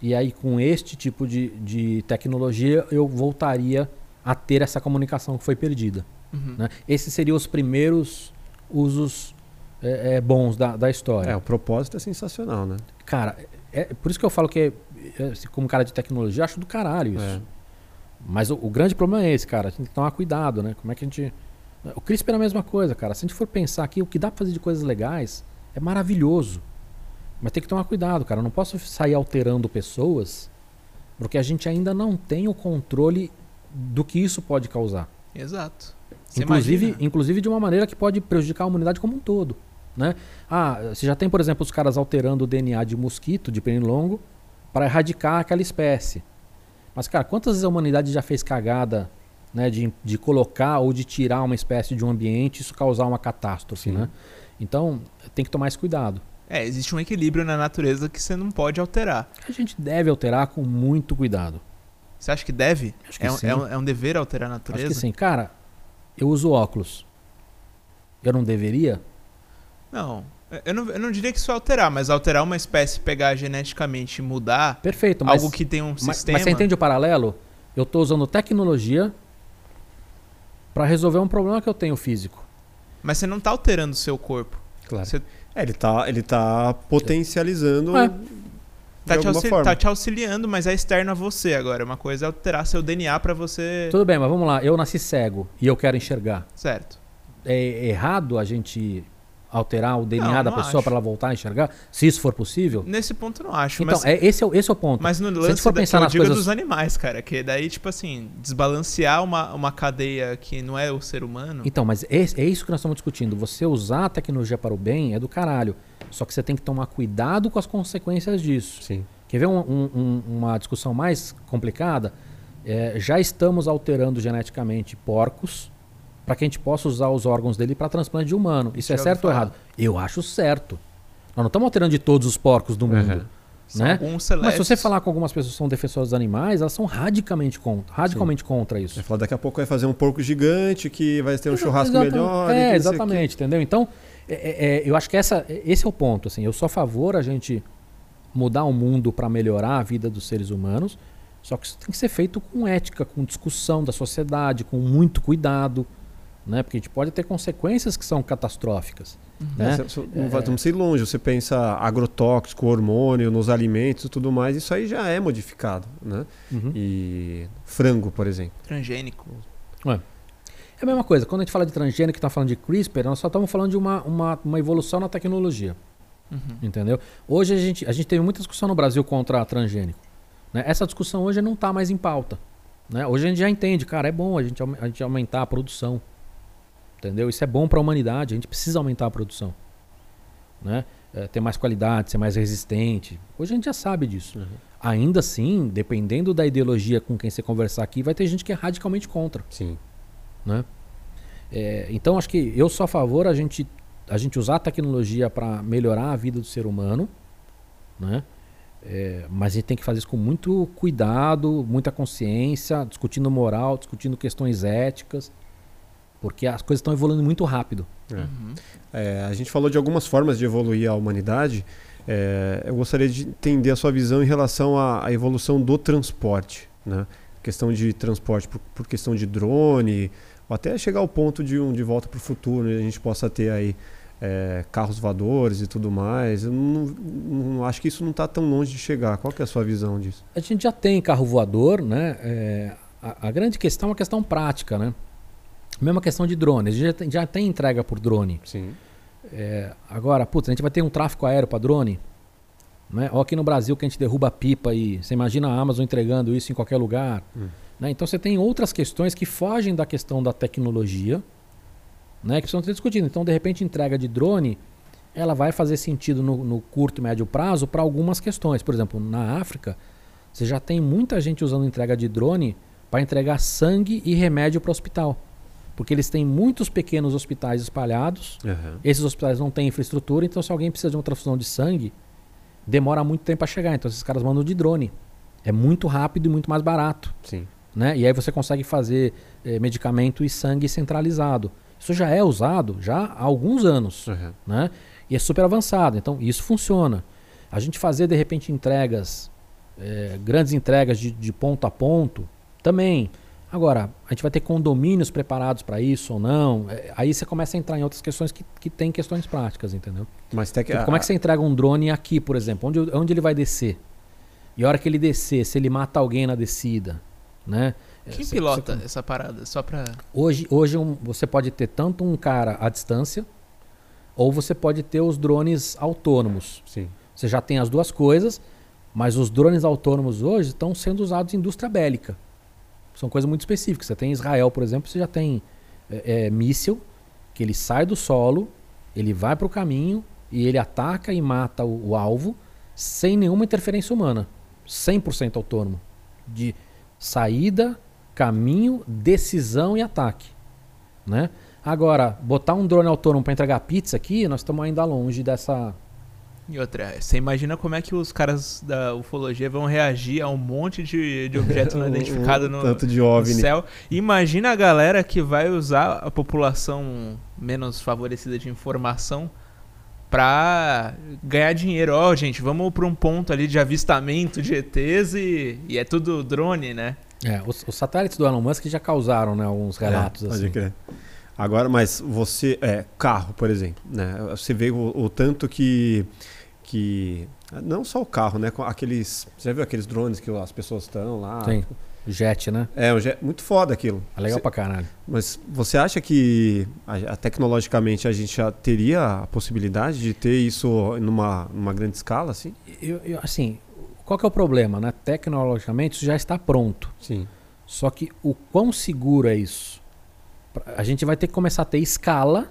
E aí, com este tipo de, de tecnologia, eu voltaria a ter essa comunicação que foi perdida. Uhum. Né? Esses seriam os primeiros usos é, é, bons da, da história. É, o propósito é sensacional, né? Cara, é por isso que eu falo que, é, como cara de tecnologia, eu acho do caralho isso. É. Mas o, o grande problema é esse, cara. A gente tem que tomar cuidado, né? Como é que a gente. O CRISPR é a mesma coisa, cara. Se a gente for pensar aqui, o que dá pra fazer de coisas legais é maravilhoso. Mas tem que tomar cuidado, cara. Eu não posso sair alterando pessoas porque a gente ainda não tem o controle do que isso pode causar. Exato. Você Inclusive, imagina? inclusive de uma maneira que pode prejudicar a humanidade como um todo. Né? Ah, você já tem, por exemplo, os caras alterando o DNA de mosquito, de pernilongo, para erradicar aquela espécie. Mas, cara, quantas vezes a humanidade já fez cagada né, de, de colocar ou de tirar uma espécie de um ambiente e isso causar uma catástrofe? Sim. Né? Então, tem que tomar esse cuidado. É, existe um equilíbrio na natureza que você não pode alterar. A gente deve alterar com muito cuidado. Você acha que deve? Acho que é, um, sim. é um- é um dever alterar a natureza? Acho que sim. Cara, eu uso óculos. Eu não deveria? Não. Eu não, eu não diria que isso é alterar, mas alterar uma espécie, pegar geneticamente e mudar Perfeito, mas, algo que tem um mas, sistema. mas você entende o paralelo? Eu estou usando tecnologia para resolver um problema que eu tenho físico. Mas você não tá alterando o seu corpo. Claro. Você É, ele tá, ele tá potencializando É. tá te, auxili- tá te auxiliando, mas é externo a você agora. Uma coisa é alterar seu DNA pra você. Tudo bem, mas vamos lá. Eu nasci cego e eu quero enxergar. Certo. É errado a gente alterar o DNA Não, da não pessoa para ela voltar a enxergar? Se isso for possível? Nesse ponto eu não acho. Então, mas, é, esse, é, o- esse é o ponto. mas no a gente lance for da, pensar eu nas digo é coisas- dos animais, cara. Que daí, tipo assim, desbalancear uma, uma cadeia que não é o ser humano. Então, mas é, é isso que nós estamos discutindo. Você usar a tecnologia para o bem é do caralho. Só que você tem que tomar cuidado com as consequências disso. Sim. Quer ver um- um- uma discussão mais complicada? É, já estamos alterando geneticamente porcos para que a gente possa usar os órgãos dele para transplante de humano. Isso é certo ou errado? Eu acho certo. Nós não estamos alterando de todos os porcos do mundo. Uhum. Né? Mas se você falar com algumas pessoas que são defensoras dos animais, elas são radicalmente contra, radicalmente contra isso. Vai falar daqui a pouco vai fazer um porco gigante que vai ter um Exa- churrasco melhor. É, sei o quê. exatamente, entendeu? Então, é- é- é, eu acho que essa, esse é o ponto. Assim, eu sou a favor a gente mudar o mundo para melhorar a vida dos seres humanos, só que isso tem que ser feito com ética, com discussão da sociedade, com muito cuidado, né? Porque a gente pode ter consequências que são catastróficas. É, Né? cê- cê- não vai- Vamos ir longe. Você pensa agrotóxico, hormônio nos alimentos e tudo mais, isso aí já é modificado, né? Uhum. E frango, por exemplo. Transgênico. É a mesma coisa, quando a gente fala de transgênico, que está falando de CRISPR, nós só estamos falando de uma, uma, uma evolução na tecnologia. Uhum. Entendeu? Hoje a gente, a gente teve muita discussão no Brasil contra transgênico. Né? Essa discussão hoje não está mais em pauta. Né? Hoje a gente já entende, cara, é bom a gente, a gente aumentar a produção. Entendeu? Isso é bom para a humanidade, a gente precisa aumentar a produção. Né? É, ter mais qualidade, ser mais resistente. Hoje a gente já sabe disso. Ainda assim, dependendo da ideologia com quem você conversar aqui, vai ter gente que é radicalmente contra. Sim. Né? É, então acho que eu sou a favor a gente, a gente usar a tecnologia para melhorar a vida do ser humano, né? É, mas a gente tem que fazer isso com muito cuidado, muita consciência, discutindo moral, discutindo questões éticas, porque as coisas estão evoluindo muito rápido. É. Uhum. É, a gente falou de algumas formas de evoluir a humanidade. É, eu gostaria de entender a sua visão em relação à, à evolução do transporte, né? Questão de transporte por, por questão de drone, ou até chegar ao ponto de um de volta para o futuro, né? a gente possa ter aí é, carros voadores e tudo mais. Eu não, não- acho que isso não está tão longe de chegar. Qual que é a sua visão disso? A gente já tem carro voador, né? É, a, a grande questão é uma questão prática, né? Mesma questão de drone. A gente já tem, já tem entrega por drone. Sim. É, agora, putz, a gente vai ter um tráfego aéreo para drone? Né? Ou aqui no Brasil que a gente derruba pipa e você imagina a Amazon entregando isso em qualquer lugar. Hum. Né? Então você tem outras questões que fogem da questão da tecnologia, né? que precisam ser discutidas. Então, de repente, entrega de drone, ela vai fazer sentido no, no curto e médio prazo para algumas questões. Por exemplo, na África, você já tem muita gente usando entrega de drone para entregar sangue e remédio para o hospital. Porque eles têm muitos pequenos hospitais espalhados Aham. esses hospitais não têm infraestrutura, então se alguém precisa de uma transfusão de sangue, demora muito tempo para chegar. Então esses caras mandam de drone. É muito rápido e muito mais barato. Sim. Né? E aí você consegue fazer eh, medicamento e sangue centralizado. Isso já é usado já há alguns anos. Aham. Né? E é super avançado. Então isso funciona. A gente fazer de repente entregas, eh, grandes entregas de, de ponto a ponto, também. Agora, a gente vai ter condomínios preparados para isso ou não? Eh, Aí você começa a entrar em outras questões que, que tem questões práticas, entendeu? Mas tec... Tipo, como é que você entrega um drone aqui, por exemplo? Onde, onde ele vai descer? E a hora que ele descer, se ele mata alguém na descida, né? Quem Você- pilota você- essa parada? Só pra. hoje hoje um- você pode ter tanto um cara à distância, ou você pode ter os drones autônomos. Sim. Você já tem as duas coisas, mas os drones autônomos hoje estão sendo usados em indústria bélica. São coisas muito específicas. Você tem em Israel, por exemplo, você já tem é, é, míssil, que ele sai do solo, ele vai para o caminho e ele ataca e mata o, o alvo sem nenhuma interferência humana. 100% autônomo. De saída, caminho, decisão e ataque. Né? Agora, botar um drone autônomo para entregar pizza aqui, nós estamos ainda longe dessa, E outra, você imagina como é que os caras da ufologia vão reagir a um monte de, de objeto não identificado no, Tanto de no OVNI. céu. Imagina a galera que vai usar a população menos favorecida de informação pra ganhar dinheiro. Ó, gente, vamos pra um ponto ali de avistamento de ETs e, e é tudo drone, né? É, os, os satélites do Elon Musk já causaram né, alguns relatos É, pode assim. crer. Agora, mas você. É, carro, por exemplo. Né? Você vê o, o tanto que. Que não só o carro, né? com Aqueles. Você já viu aqueles drones que as pessoas estão lá? Sim. Jet, né? É, um jet- muito foda aquilo. É legal Você- pra caralho. Mas você acha que a- a- tecnologicamente a gente já teria a possibilidade de ter isso numa, numa grande escala, assim? Eu, eu, assim, qual que é o problema, né? Tecnologicamente isso já está pronto. Sim. Só que o quão seguro é isso? A gente vai ter que começar a ter escala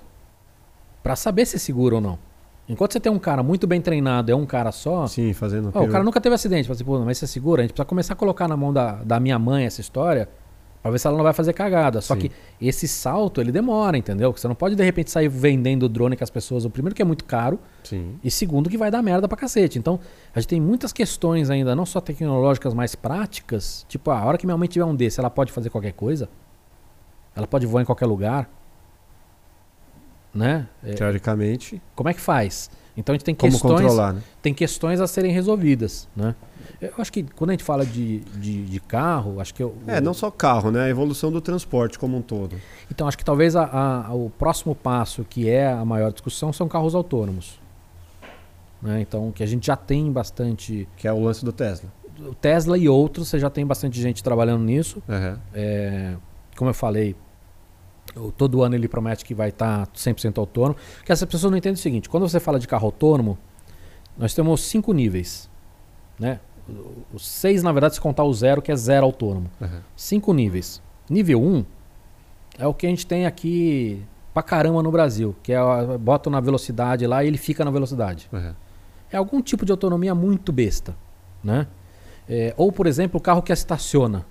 para saber se é seguro ou não. Enquanto você tem um cara muito bem treinado, é um cara só, Sim, fazendo. ó, o cara nunca teve acidente. Fala assim, Pô, mas é seguro? A gente precisa começar a colocar na mão da, da minha mãe essa história pra ver se ela não vai fazer cagada. Só Sim. que esse salto, ele demora, entendeu? Você não pode de repente sair vendendo drone com as pessoas. O primeiro que é muito caro, Sim. e segundo, que vai dar merda pra cacete. Então, a gente tem muitas questões ainda, não só tecnológicas, mas práticas. Tipo, ah, a hora que minha mãe tiver um desse, ela pode fazer qualquer coisa? Ela pode voar em qualquer lugar? Né? É, Teoricamente, como é que faz? Então a gente tem como questões, né? tem questões a serem resolvidas, né? Eu acho que quando a gente fala de, de, de carro, acho que eu, É, não só carro, né? A evolução do transporte como um todo. então acho que talvez a- a- o próximo passo, que é a maior discussão, são carros autônomos. Né? Então, que a gente já tem bastante Que é o lance do Tesla. o Tesla e outros, você já tem bastante gente trabalhando nisso. Aham. É, como eu falei, o- todo ano ele promete que vai estar 100% autônomo. Porque essas pessoas não entendem o seguinte: quando você fala de carro autônomo, nós temos cinco níveis. Né? Os seis, na verdade, se contar o zero, que é zero autônomo. aham. Cinco níveis. Nível 1 um é o que a gente tem aqui pra caramba no Brasil, que é bota na velocidade lá e ele fica na velocidade aham. é algum tipo de autonomia muito besta, né? É, ou, por exemplo, o carro que estaciona.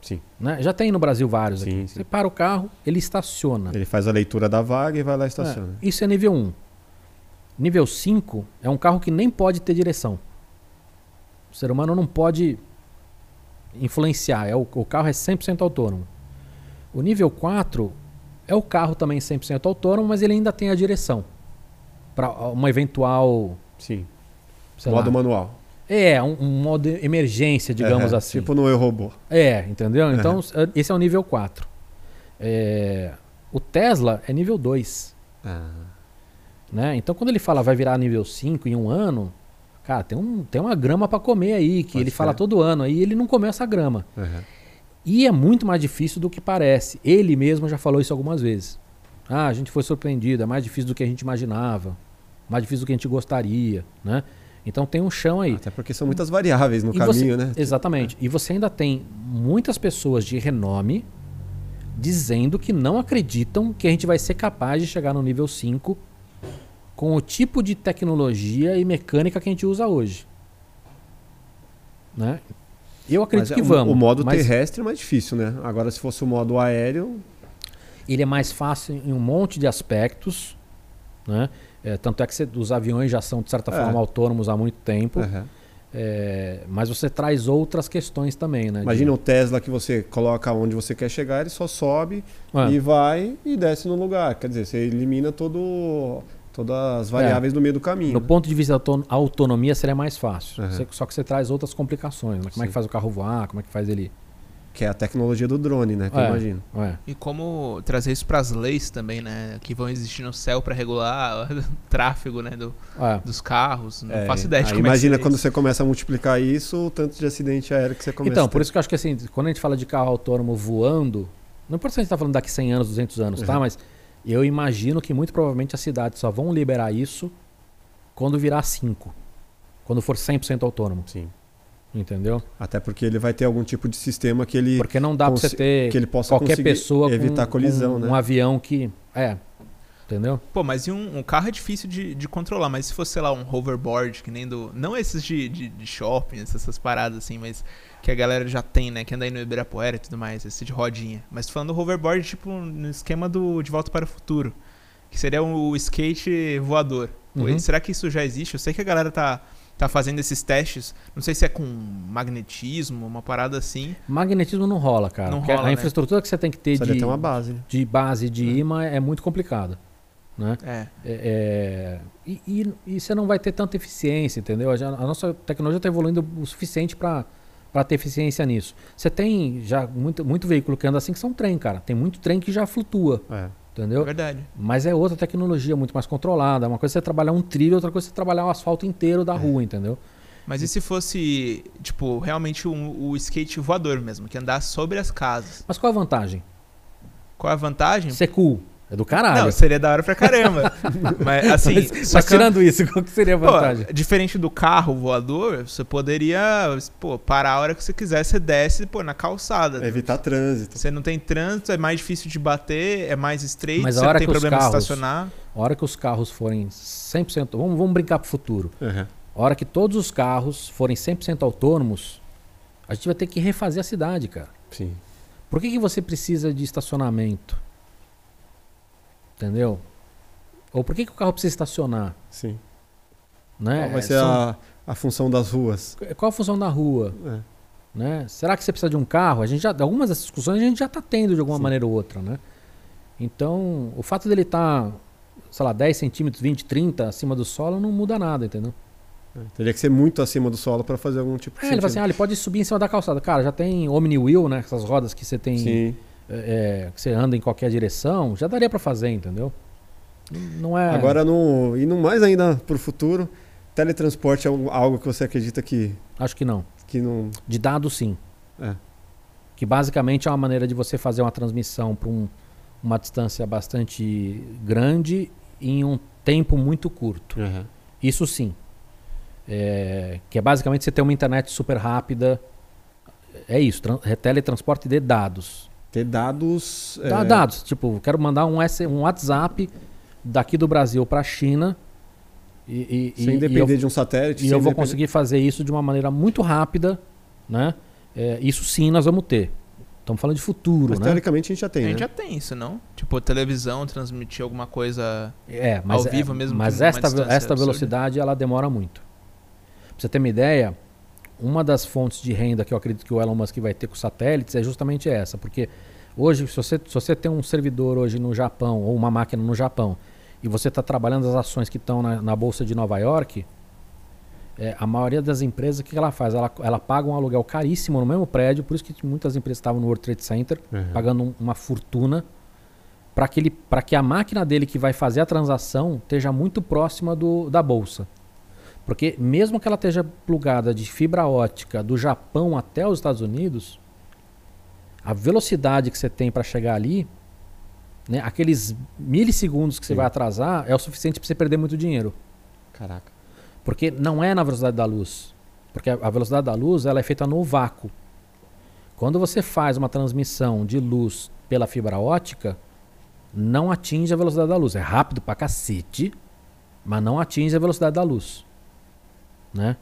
Sim. Né? Já tem no Brasil vários Sim, aqui. sim. Você para o carro, ele estaciona. Ele faz a leitura da vaga e vai lá e estaciona. É, isso é nível 1. Nível 5 é um carro que nem pode ter direção. O ser humano não pode influenciar. É o, o carro é 100% autônomo. O nível 4 é o carro também 100% autônomo, mas ele ainda tem a direção. Para uma eventual. Sim. Modo lá, manual. É, um, um modo emergência, digamos É, assim. Tipo no Eu Robô. É, entendeu? Então, s- esse é o nível 4. É, o Tesla é nível 2. Ah, Né? Então, quando ele fala vai virar nível 5 em um ano, cara, tem, um, tem uma grama para comer aí, que Pode ele fala crer. todo ano, aí ele não comeu essa grama. aham. E é muito mais difícil do que parece. Ele mesmo já falou isso algumas vezes. Ah, a gente foi surpreendido, é mais difícil do que a gente imaginava, mais difícil do que a gente gostaria, né? Então tem um chão aí. Até porque são muitas variáveis no E caminho, você- né? Exatamente. E você ainda tem muitas pessoas de renome dizendo que não acreditam que a gente vai ser capaz de chegar no nível 5 com o tipo de tecnologia e mecânica que a gente usa hoje. Né? Eu acredito que é, o- vamos. O modo mas terrestre é mais difícil, né? Agora, se fosse o modo aéreo, ele é mais fácil em um monte de aspectos. Né? É, tanto é que você- os aviões já são, de certa É. forma, autônomos há muito tempo. aham. É, mas você traz outras questões também. Né? imagina De- o Tesla que você coloca onde você quer chegar, ele só sobe É. e vai e desce no lugar. Quer dizer, você elimina todo, todas as variáveis no meio do caminho. No né? ponto de vista da auto- autonomia seria mais fácil. Uhum. Você- só que você traz outras complicações. Né? Como é que Sim. faz o carro voar? Como é que faz ele. Que é a tecnologia do drone, né? Que eu É. imagino. Ué. E como trazer isso pras leis também, né? Que vão existir no céu pra regular o tráfego, né? Do, Ué. dos carros. Não É, faço ideia de como é que imagina quando isso. você começa a multiplicar isso, o tanto de acidente aéreo que você começa Então, a por isso que eu acho que assim, quando a gente fala de carro autônomo voando, não importa se a gente está falando daqui 100 anos, 200 anos, tá? Uhum. Mas eu imagino que muito provavelmente as cidades só vão liberar isso quando virar 5. Quando for 100% autônomo. Sim. Entendeu? Até porque ele vai ter algum tipo de sistema que ele, Porque não dá pra você ter que ele possa qualquer conseguir pessoa evitar com, colisão, com né? um avião que. É. Entendeu? Pô, mas e um, um carro é difícil de, de controlar, mas se fosse, sei lá, um hoverboard, que nem do. Não esses de, de, de shopping, essas paradas assim, mas que a galera já tem, né? Que anda aí no Ibirapuera e tudo mais, esse de rodinha. Mas falando do hoverboard, tipo, no esquema do De Volta para o Futuro. Que seria o skate voador. Uhum. Será que isso já existe? Eu sei que a galera tá, tá fazendo esses testes. Não sei se é com magnetismo, uma parada assim. Magnetismo não rola, cara. Não rola, a né? infraestrutura que você tem que ter de, ter uma base. né? de base de imã é muito complicada. Né? É. É, é, e, e- e você não vai ter tanta eficiência, entendeu? A, a nossa tecnologia está evoluindo o suficiente para ter eficiência nisso. Você tem já muito, muito veículo que anda assim que são trem, cara. Tem muito trem que já flutua, É. É entendeu? verdade. Mas é outra tecnologia muito mais controlada. Uma coisa é você trabalhar um trilho, outra coisa é você trabalhar o asfalto inteiro da rua, entendeu? Mas e se fosse, tipo, realmente um- o skate voador mesmo, que andar sobre as casas? Mas qual a vantagem? Qual é a vantagem? Ser cool. É do caralho. Não, seria da hora pra caramba. mas assim, mas, só mas tirando isso, qual que seria a Pô, vantagem? diferente do carro voador, você poderia, pô, parar a hora que você quiser, você desce, pô, na calçada. É evitar trânsito. Você não tem trânsito, é mais difícil de bater, é mais estreito, Mas a você não hora tem que os problema carros- de estacionar. A hora que os carros forem 100%. Vamos, vamos brincar pro futuro. Uhum. A hora que todos os carros forem 100% autônomos, a gente vai ter que refazer a cidade, cara. Sim. Por que, que você precisa de estacionamento? Entendeu? Ou por que, que o carro precisa estacionar? Sim. Né? Qual vai ser São- a, a função das ruas? Qual a função da rua? É. Né? Será que você precisa de um carro? A gente já, algumas dessas discussões a gente já está tendo de alguma Sim. maneira ou outra, né? Então, o fato dele estar, sei lá, 10 centímetros, 20, 30 acima do solo não muda nada, entendeu? É. Teria que ser muito acima do solo para fazer algum tipo de É, ele fala assim, ah, ele pode subir em cima da calçada. Cara, já tem Omni Wheel, né? Essas rodas que você tem, Sim. É, é, que você anda em qualquer direção, já daria para fazer, entendeu? Não- é. Agora, no, indo mais ainda para o futuro, teletransporte é um- algo que você acredita que, Acho que não. que não. De dados, sim. É. Que basicamente é uma maneira de você fazer uma transmissão para uma distância bastante grande em um tempo muito curto. Isso sim. É, que é basicamente você ter uma internet super rápida. É isso, é teletransporte de dados. Ter dados. Dá- é, Dados, tipo, quero mandar um, S- um WhatsApp daqui do Brasil para a China e, e, Sem e- depender e eu, de um satélite. e eu vou depender- conseguir fazer isso de uma maneira muito rápida, né? É, isso sim nós vamos ter. Estamos falando de futuro, Mas né? teoricamente a gente já tem. a gente né? já tem isso, não? Tipo, televisão, transmitir alguma coisa. É, mas, Ao vivo mesmo, mas esta, esta absurda. velocidade ela demora muito. Pra você ter uma ideia, uma das fontes de renda que eu acredito que o Elon Musk vai ter com satélites é justamente essa, porque hoje, se você, se você tem um servidor hoje no Japão ou uma máquina no Japão e você está trabalhando as ações que estão na, na bolsa de Nova York, é, a maioria das empresas o que ela faz? Ela, ela paga um aluguel caríssimo no mesmo prédio, por isso que muitas empresas estavam no World Trade Center Uhum. pagando um- uma fortuna para que, ele- que a máquina dele que vai fazer a transação esteja muito próxima do, da bolsa. Porque mesmo que ela esteja plugada de fibra ótica do Japão até os Estados Unidos, a velocidade que você tem para chegar ali, né, aqueles milissegundos que você Sim. vai atrasar, é o suficiente para você perder muito dinheiro. Caraca. Porque não é na velocidade da luz. Porque a a velocidade da luz ela é feita no vácuo. Quando você faz uma transmissão de luz pela fibra ótica, não atinge a velocidade da luz. É rápido pra cacete, mas não atinge a velocidade da luz. Né?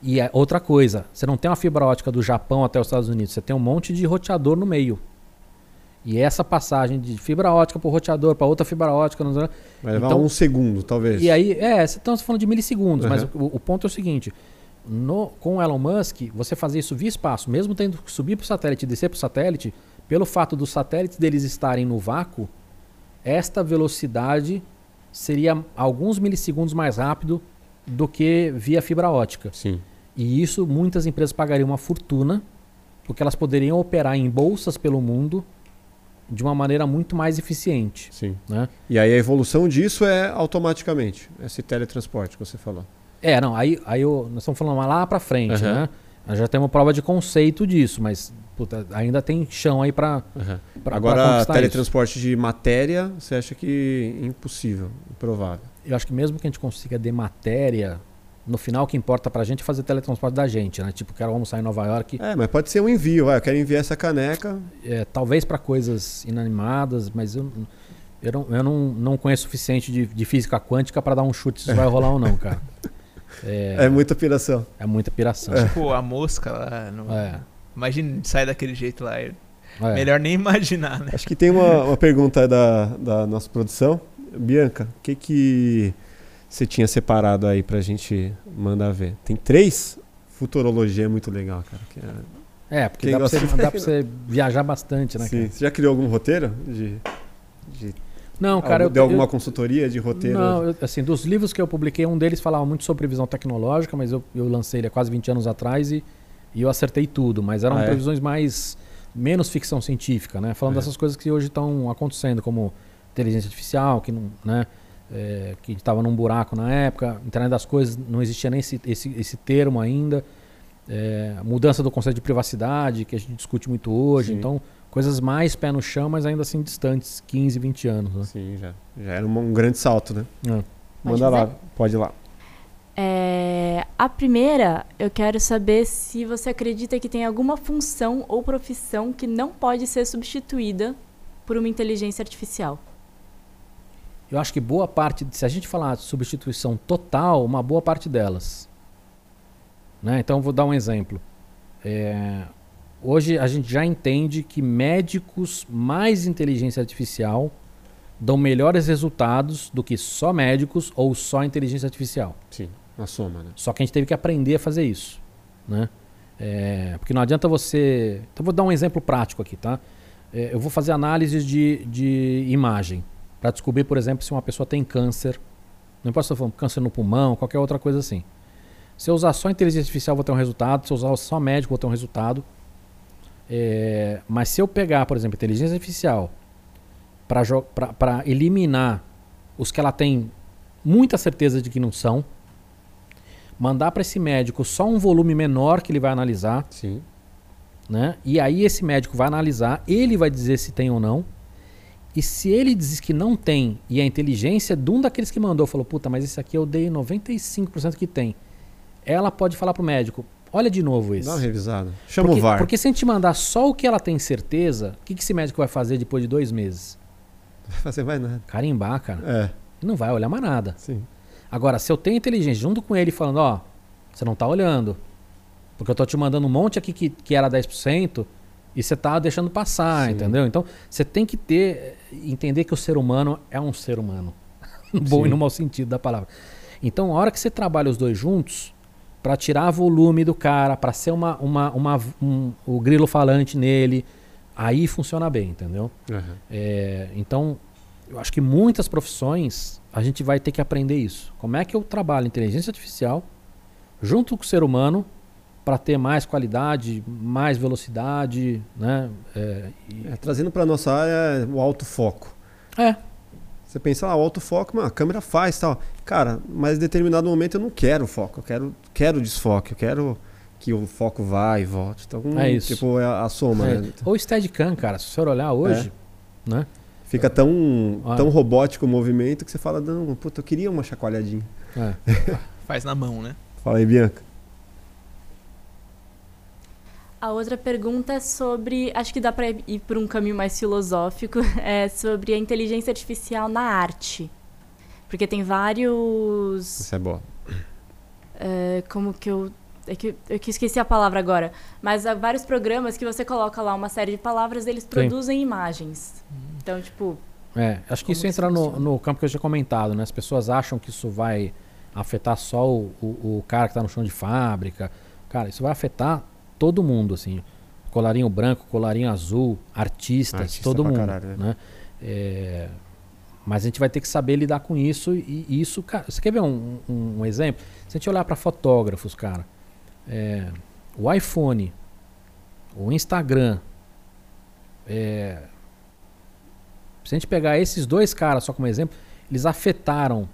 E é outra coisa, você não tem uma fibra ótica do Japão até os Estados Unidos, você tem um monte de roteador no meio. E essa passagem de fibra ótica para o roteador, para outra fibra ótica, não Vai levar Então- um segundo, talvez. e aí, é, estamos falando de milissegundos, mas Uhum. o, o ponto é o seguinte: no, com o Elon Musk, você fazer isso via espaço, mesmo tendo que subir para o satélite e descer para o satélite, pelo fato dos satélites deles estarem no vácuo, esta velocidade seria alguns milissegundos mais rápido do que via fibra ótica. Sim. E isso muitas empresas pagariam uma fortuna, porque elas poderiam operar em bolsas pelo mundo de uma maneira muito mais eficiente. Sim. Né? E aí a evolução disso é automaticamente. Esse teletransporte que você falou. É, não, aí, aí eu- nós estamos falando lá pra frente, Aham. né? Nós já temos prova de conceito disso, mas puta, ainda tem chão aí pra, pra- pra Agora, conquistar teletransporte de matéria, você acha que impossível, improvável. Eu acho que mesmo que a gente consiga de matéria, no final o que importa pra gente é fazer teletransporte da gente, né? Tipo, quero almoçar em Nova York, É, mas pode ser um envio. vai, eu quero enviar essa caneca. é, talvez pra coisas inanimadas, mas eu, eu, não, eu não, não conheço o suficiente de, de física quântica pra dar um chute se isso vai rolar ou não, cara. É, É, muita piração. é muita piração. Tipo, a mosca lá. No... É, Imagina sair daquele jeito lá. é é. Melhor nem imaginar, né? Acho que tem uma, uma pergunta aí da, da nossa produção. Bianca, o que que você tinha separado aí pra gente mandar ver. Tem três? Futurologia é muito legal, cara. que é- É, porque Quem dá pra, você, gosta- dá pra você viajar bastante, né, Sim. cara? Você já criou algum roteiro? De, de- Não, cara, eu, deu alguma eu, consultoria de roteiro? Não, eu- assim, dos livros que eu publiquei, um deles falava muito sobre previsão tecnológica, mas eu, eu lancei ele há quase 20 anos atrás e, e eu acertei tudo. Mas eram Ah, é? previsões mais menos ficção científica, né? Falando É. dessas coisas que hoje estão acontecendo, como inteligência artificial, que não, né? é, que estava num buraco na época, internet das coisas, não existia nem esse, esse, esse termo ainda. É, mudança do conceito de privacidade, que a gente discute muito hoje. Sim. Então, coisas mais pé no chão, mas ainda assim distantes, 15, 20 anos. Né? Sim, já. Já era um, um grande salto, né? É. Pode Manda lá, pode ir lá. É, a primeira, eu quero saber se você acredita que tem alguma função ou profissão que não pode ser substituída por uma inteligência artificial. Eu acho que boa parte, se a gente falar de substituição total, uma boa parte delas. Né? Então, vou dar um exemplo. É, hoje a gente já entende que médicos mais inteligência artificial dão melhores resultados do que só médicos ou só inteligência artificial. Sim, na soma, né? Só que a gente teve que aprender a fazer isso, né? É, porque não adianta você... Então vou dar um exemplo prático aqui, tá? É, eu vou fazer análises de, de imagem para descobrir, por exemplo, se uma pessoa tem câncer. Não importa se eu câncer no pulmão, qualquer outra coisa assim. Se eu usar só inteligência artificial, vou ter um resultado. Se eu usar só médico, vou ter um resultado. É, mas se eu pegar, por exemplo, inteligência artificial para eliminar os que ela tem muita certeza de que não são, mandar para esse médico só um volume menor que ele vai analisar, Sim. né? E aí esse médico vai analisar, ele vai dizer se tem ou não. E se ele diz que não tem e a inteligência de um daqueles que mandou falou, puta, mas esse aqui eu dei 95% que tem. Ela pode falar pro médico, olha de novo esse. Dá uma revisada. Chama porque, o VAR. porque se a gente mandar só o que ela tem certeza, o que, que esse médico vai fazer depois de dois meses? Não vai fazer mais nada. Carimbar, cara. É, Não vai olhar mais nada. sim. Agora, se eu tenho inteligência junto com ele falando, ó, você não tá olhando. Porque eu tô te mandando um monte aqui que, que era 10% e você tá deixando passar, Sim. entendeu? Então, você tem que ter, entender que o ser humano é um ser humano. No bom Sim. e no mau sentido da palavra. Então, a hora que você trabalha os dois juntos, para tirar volume do cara, para ser uma, uma, uma, um, o grilo falante nele, aí funciona bem, entendeu? Aham. É, então, eu acho que muitas profissões a gente vai ter que aprender isso. Como é que eu trabalho inteligência artificial junto com o ser humano para ter mais qualidade, mais velocidade, né? É, e- É, trazendo para nossa área o autofoco. é, Você pensa, ah, o autofoco, mano, a câmera faz tal. Cara, mas em determinado momento eu não quero foco, eu quero, quero desfoque, eu quero que o foco vá e volte. Então, É isso. tipo, é a, a soma, é. né? Ou Steadicam, cara, se você olhar hoje, né? Fica tão, tão robótico o movimento que você fala, não, puta, eu queria uma chacoalhadinha. É. Faz na mão, né? Fala aí, Bianca. A outra pergunta é sobre, acho que dá para ir por um caminho mais filosófico, é sobre a inteligência artificial na arte. Porque tem vários Isso é boa. É, como que eu. É que eu que esqueci a palavra agora. Mas há vários programas que você coloca lá uma série de palavras eles produzem imagens. Então, tipo, É, acho que isso entra no, no campo que eu já comentado, né? As pessoas acham que isso vai afetar só o, o, o cara que está no chão de fábrica. Cara, isso vai afetar todo mundo, assim. Colarinho branco, colarinho azul, artistas, Artista todo mundo. caralho, né? né? É, mas a gente vai ter que saber lidar com isso e, e isso, cara. Você quer ver um, um, um exemplo? Se a gente olhar para fotógrafos, cara, é, o iPhone, o Instagram, é, se a gente pegar esses dois caras só como exemplo, eles afetaram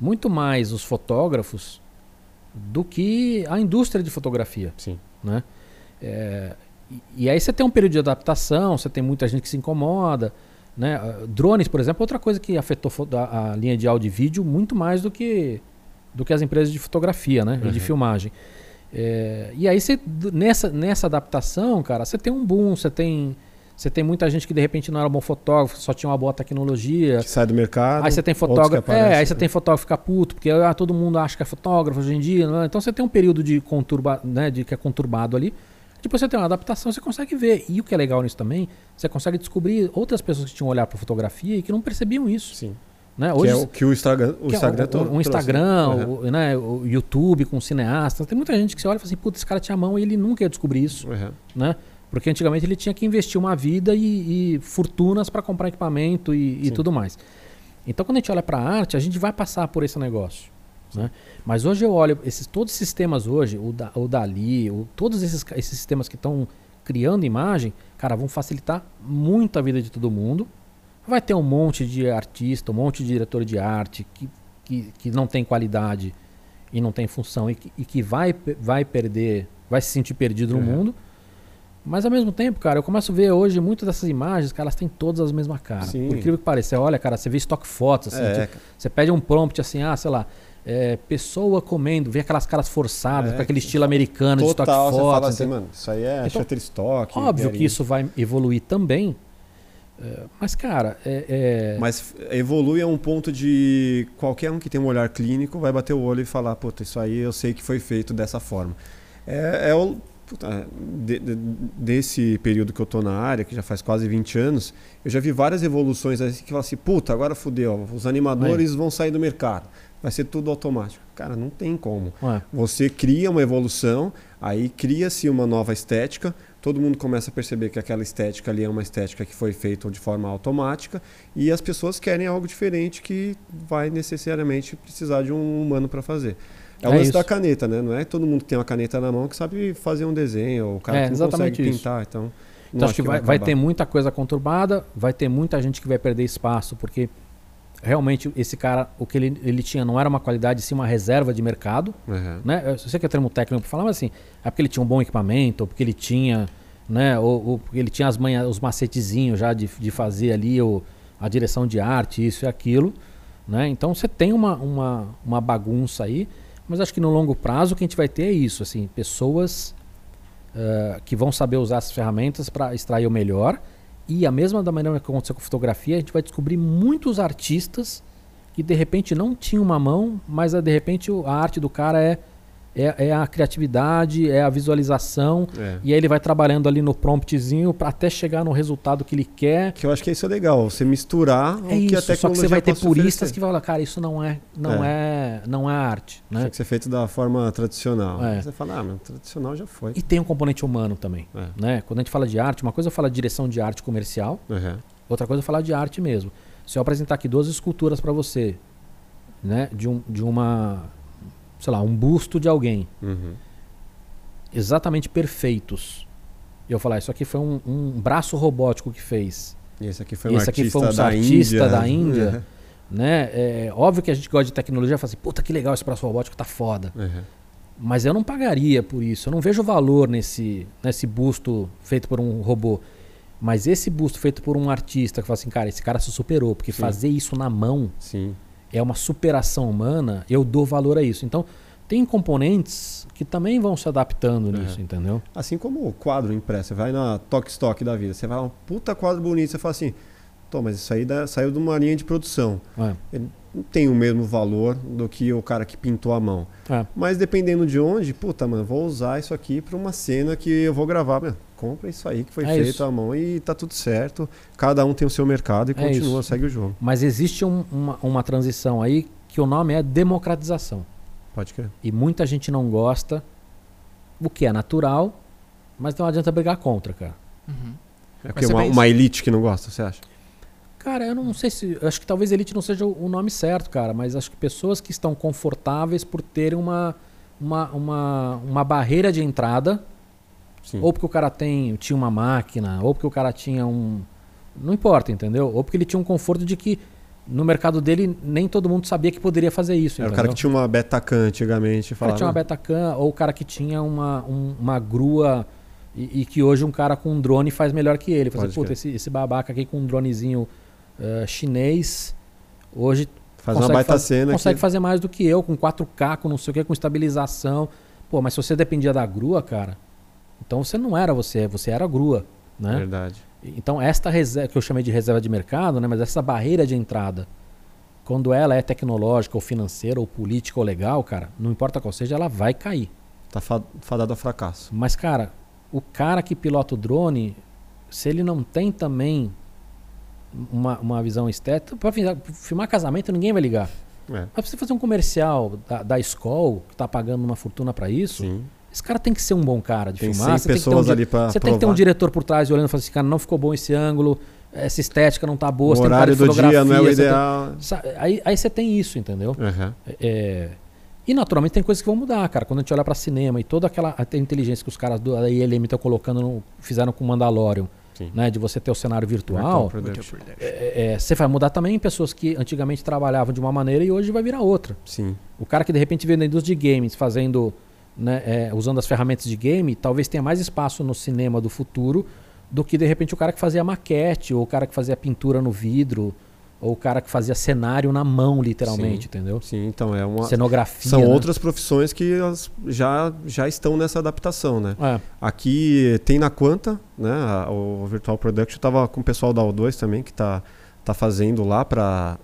muito mais os fotógrafos do que a indústria de fotografia, Sim. né? É, e, aí você tem um período de adaptação, você tem muita gente que se incomoda, né? Ah, Drones, por exemplo, é outra coisa que afetou a, a linha de áudio e vídeo muito mais do que do que as empresas de fotografia, né? E de Uhum. filmagem. É, e aí você, nessa, nessa adaptação, cara, você tem um boom, você tem você tem muita gente que de repente não era bom fotógrafo, só tinha uma boa tecnologia. Que sai do mercado. Aí você tem fotógrafo, é, aí você né? tem fotógrafo que fica puto, porque ah, todo mundo acha que é fotógrafo hoje em dia, né? então você tem um período de conturba, né, de que é conturbado ali. Depois você tem uma adaptação, você consegue ver. E o que é legal nisso também, você consegue descobrir outras pessoas que tinham olhar para fotografia e que não percebiam isso. Sim. Né? Que é o que o Instagram, o que é Instagram o, o Instagram, né? o, né, o YouTube com cineastas. Tem muita gente que você olha e fala assim, puta, esse cara tinha mão e ele nunca ia descobrir isso. Uhum. né? Porque antigamente ele tinha que investir uma vida e, e fortunas para comprar equipamento e, e tudo mais. Então, quando a gente olha para a arte, a gente vai passar por esse negócio. Né? Mas hoje eu olho esses todos os sistemas hoje, o, da, o Dali, o, todos esses, esses sistemas que estão criando imagem, cara, vão facilitar muito a vida de todo mundo. Vai ter um monte de artista, um monte de diretor de arte que, que, que não tem qualidade e não tem função e que, e que vai, vai perder, vai se sentir perdido no Uhum. mundo. Mas ao mesmo tempo, cara, eu começo a ver hoje muitas dessas imagens, cara, elas têm todas as mesmas caras. Por incrível que pareça, você olha, cara, você vê stock fotos, assim, É, tipo, você pede um prompt assim, ah, sei lá, é, pessoa comendo, vê aquelas caras forçadas, É, com aquele estilo americano de stock Total, você fotos. fala assim, mano, isso aí é Então. Óbvio que isso vai evoluir também. é, mas, cara, é, é- Mas evolui a um ponto de qualquer um que tem um olhar clínico vai bater o olho e falar, puta, isso aí eu sei que foi feito dessa forma. É, é o puta, de- de- desse período que eu tô na área, que já faz quase 20 anos, eu já vi várias evoluções assim que falam assim, puta, agora fudeu, os animadores vão sair do mercado. Vai ser tudo automático. Cara, não tem como. ué, Você cria uma evolução, aí cria-se uma nova estética, todo mundo começa a perceber que aquela estética ali é uma estética que foi feita de forma automática e as pessoas querem algo diferente que vai necessariamente precisar de um humano para fazer. É o É lance isso. da caneta, né? Não é todo mundo que tem uma caneta na mão que sabe fazer um desenho, ou o cara É, que não consegue isso. pintar, então... Então acho que, vai, vai acabar. ter muita coisa conturbada, vai ter muita gente que vai perder espaço, porque realmente esse cara, o que ele, ele tinha não era uma qualidade, sim uma reserva de mercado. Uhum. Né? Eu sei que é termo técnico para falar, mas assim, é porque ele tinha um bom equipamento, ou porque ele tinha, né, ou, ou porque ele tinha as manha, os macetezinhos já de, de fazer ali o, a direção de arte, isso e aquilo. Né? Então você tem uma, uma, uma bagunça aí, mas acho que no longo prazo o que a gente vai ter é isso, assim, pessoas eh, que vão saber usar essas ferramentas para extrair o melhor. E a mesma da maneira que aconteceu com fotografia, a gente vai descobrir muitos artistas que de repente não tinham uma mão, mas de repente a arte do cara é, é, é a criatividade, é a visualização. É. E aí ele vai trabalhando ali no promptzinho para até chegar no resultado que ele quer. Que eu acho que isso é legal, você misturar É o que a isso, só que tecnologia você vai ter puristas oferecer. que vão falar, cara, isso não é, não é. não é arte, né? Tinha que ser feito da forma tradicional. É. Você fala, ah, mas tradicional já foi. E tem um componente humano também, É. né? Quando a gente fala de arte, uma coisa é falar de direção de arte comercial, Uhum. outra coisa é falar de arte mesmo. Se eu apresentar aqui duas esculturas para você, né, de, um, de uma, sei lá, um busto de alguém, Uhum. exatamente perfeitos, e eu falar, isso aqui foi um, um braço robótico que fez, E esse aqui foi E um esse artista foi um da artista Índia. da Índia. né? É óbvio que a gente gosta de tecnologia, fala assim, puta que legal esse braço robótico, tá foda. Uhum. Mas eu não pagaria por isso. Eu não vejo valor nesse, nesse busto feito por um robô. Mas esse busto feito por um artista que fala assim, cara, esse cara se superou. Porque Sim. fazer isso na mão Sim. É uma superação humana, eu dou valor a isso. Então, tem componentes que também vão se adaptando É. nisso, entendeu? Assim como o quadro impresso. Você vai na Tok Stock da vida, você vai lá, um puta quadro bonito, você fala assim, Tô, mas isso aí da- saiu de uma linha de produção. É. Ele não tem o mesmo valor do que o cara que pintou a mão. É. Mas dependendo de onde, puta, mano, vou usar isso aqui para uma cena que eu vou gravar. Meu, compra isso aí que foi É feito isso. à mão e tá tudo certo. Cada um tem o seu mercado e É continua, isso. segue o jogo. Mas existe um- uma, uma transição aí que o nome é democratização. Pode crer. E muita gente não gosta, o que é natural, mas não adianta brigar contra, cara. Uhum. É porque uma, uma elite que não gosta, você acha? Cara, eu não sei se. Acho que talvez elite não seja o o nome certo, cara, mas acho que pessoas que estão confortáveis por terem uma, uma, uma, uma barreira de entrada, Sim. ou porque o cara tem, tinha uma máquina, ou porque o cara tinha um. Não importa, entendeu? Ou porque ele tinha um conforto de que no mercado dele nem todo mundo sabia que poderia fazer isso. Era o entendeu? cara que tinha uma Betacam antigamente. O cara Falava, tinha uma Betacam, ou o cara que tinha uma, um- uma grua e, e que hoje um cara com um drone faz melhor que ele. Fala assim, Puta, esse, esse babaca aqui com um dronezinho eh, chinês, hoje Faz uma consegue baita faz- cena consegue que... fazer mais do que eu, com 4K, com não sei o que, com estabilização. Pô, mas se você dependia da grua, cara, então você não era você, você era a grua, né? Verdade. Então esta reserva, que eu chamei de reserva de mercado, né, mas essa barreira de entrada, quando ela é tecnológica ou financeira ou política ou legal, cara, não importa qual seja, ela vai cair. Tá fa- fadado a fracasso. Mas, cara, o cara que pilota o drone, se ele não tem também uma, uma visão estética. Para filmar casamento, ninguém vai ligar. É. Mas pra você fazer um comercial da, da Skoll, que tá pagando uma fortuna para isso, Sim. Esse cara tem que ser um bom cara de Tem filmar. 100 Você tem que ter um pessoas ali pra Você tem que ter um diretor por trás olhando e falando assim, cara, não ficou bom esse ângulo, essa estética não tá boa, o você tem um cara horário de do dia não é o fotografia, tem- ideal. Sa- Aí, aí você tem isso, entendeu? Aham. É, E naturalmente tem coisas que vão mudar, cara. Quando a gente olha pra cinema e toda aquela inteligência que os caras do- da ILM estão colocando, no- fizeram com o Mandalorian, né? De você ter o cenário virtual. Production. é, é, você vai mudar também pessoas que antigamente trabalhavam de uma maneira e hoje vai virar outra. Sim. O cara que de repente veio da indústria de games fazendo, né, é, usando as ferramentas de game, talvez tenha mais espaço no cinema do futuro do que de repente o cara que fazia maquete, ou o cara que fazia pintura no vidro, ou o cara que fazia cenário na mão, literalmente, Sim. entendeu? Sim, então é uma. Cenografia. São né? outras profissões que já, já estão nessa adaptação, né? É. Aqui tem na Quanta, né? O Virtual Production estava com o pessoal da O2 também, que está tá fazendo lá para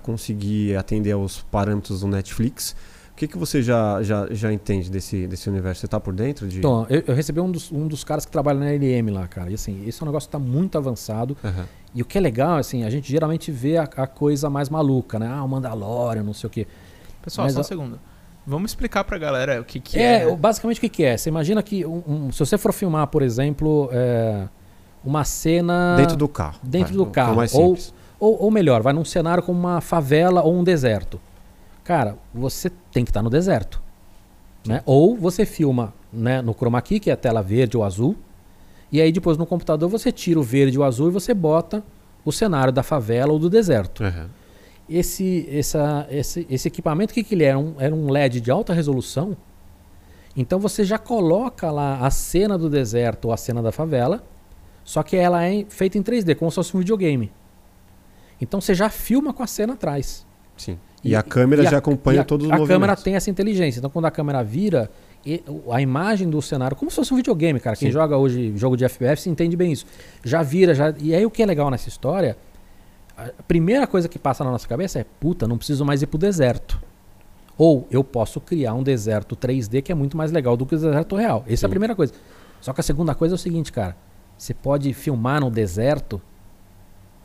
conseguir atender aos parâmetros do Netflix. O que, que você já, já, já entende desse, desse universo? Você está por dentro de. Então, eu, eu recebi um dos, um dos caras que trabalha na LM lá, cara. E assim, esse é um negócio que tá muito avançado. Aham. E o que é legal, assim, a gente geralmente vê a, a coisa mais maluca, né? Ah, o Mandalorian, não sei o quê. Pessoal, Mas só um a- segundo. Vamos explicar pra galera o que, que é, é. o- basicamente o que, que é? Você imagina que um- um- se você for filmar, por exemplo, é, uma cena. Dentro do carro. Dentro vai, do carro, mais ou-. Ou, ou melhor, vai num cenário como uma favela ou um deserto. Cara, você tem que estar no deserto. Né? Ou você filma né, no chroma key, que é a tela verde ou azul. E aí depois no computador você tira o verde e o azul e você bota o cenário da favela ou do deserto. Aham. Esse, essa, esse, esse equipamento, o que, que ele era? Um, era um LED de alta resolução. Então você já coloca lá a cena do deserto ou a cena da favela, só que ela é feita em 3D, como se fosse um videogame. Então você já filma com a cena atrás. Sim. E, a câmera e a- já acompanha e a, todos os A movimentos. câmera tem essa inteligência. Então quando a câmera vira, e- a imagem do cenário, como se fosse um videogame, cara. Quem Sim. joga hoje jogo de FPS entende bem isso. Já vira, já. E aí o que é legal nessa história, a primeira coisa que passa na nossa cabeça é, puta, não preciso mais ir pro deserto. Ou eu posso criar um deserto 3D que é muito mais legal do que o deserto real. Essa é a primeira coisa. Só que a segunda coisa é o seguinte, cara. Você pode filmar no deserto